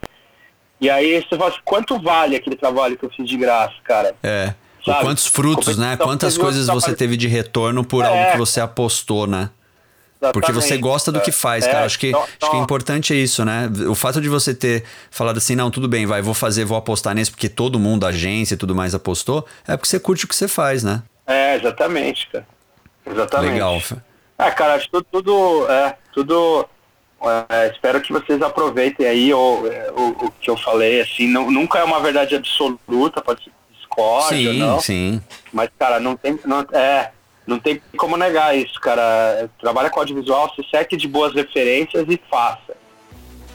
E aí você fala assim, quanto vale aquele trabalho que eu fiz de graça, cara? É. Quantos frutos, né? Quantas coisas você teve de retorno por É. algo que você apostou, né? Porque você Exatamente. gosta do que faz, É, cara. Acho que, então- acho que é então- importante é isso, né? O fato de você ter falado assim, não, tudo bem, vai, vou fazer, vou apostar nisso, porque todo mundo, agência e tudo mais apostou, é porque você curte o que você faz, né? É, exatamente, cara. Exatamente. Legal. Ah, cara, acho que tudo, tudo, é, tudo é, espero que vocês aproveitem aí o, é, o, o que eu falei, assim, não, nunca é uma verdade absoluta, pode ser discórdia, Sim, não, sim. mas, cara, não tem, não, é, não tem como negar isso, cara, trabalha com audiovisual, se seque de boas referências e faça.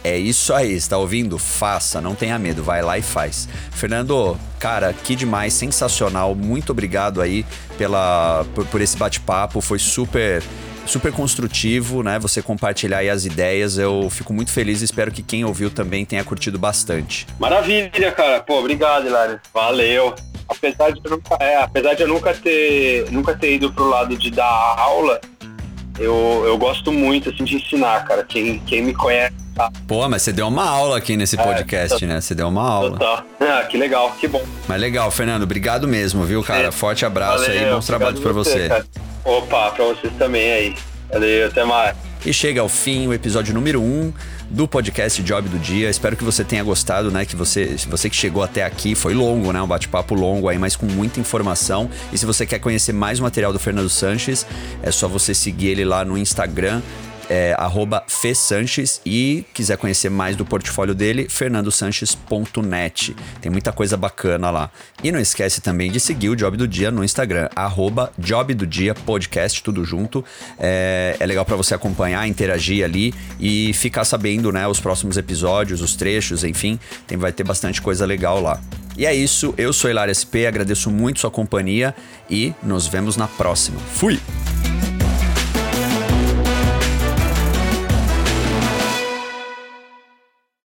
É isso aí, está ouvindo? Faça, não tenha medo, vai lá e faz. Fernando, cara, que demais, sensacional. Muito obrigado aí pela, por, por esse bate-papo, foi super super construtivo, né? Você compartilhar aí as ideias. Eu fico muito feliz e espero que quem ouviu também tenha curtido bastante. Maravilha, cara. Pô, obrigado, Hilário. Valeu. Apesar de eu nunca, é, apesar de eu nunca ter, nunca ter ido pro lado de dar aula, eu, eu gosto muito assim de ensinar, cara. Quem, quem me conhece sabe. Pô, mas você deu uma aula aqui nesse É, podcast, né? Você deu uma aula. Tá. Ah, que legal, que bom. Mas legal, Fernando, obrigado mesmo, viu, cara? Forte abraço aí, Valeu, bons trabalhos pra obrigado você. cara. Opa, pra vocês também aí. Valeu, até mais. E chega ao fim o episódio número 1 um do podcast Job do Dia. Espero que você tenha gostado, né? Que você, você que chegou até aqui, foi longo, né? Um bate-papo longo aí, mas com muita informação. E se você quer conhecer mais material do Fernando Sanches, é só você seguir ele lá no Instagram. É, arroba Fê Sanches e quiser conhecer mais do portfólio dele, fernandosanches.net. Tem muita coisa bacana lá. E não esquece também de seguir o Job do Dia no Instagram, arroba Job do Dia Podcast, tudo junto. É, é legal para você acompanhar, interagir ali e ficar sabendo, né, os próximos episódios, os trechos, enfim, tem, vai ter bastante coisa legal lá. E é isso, eu sou Hilário SP, agradeço muito sua companhia e nos vemos na próxima. Fui!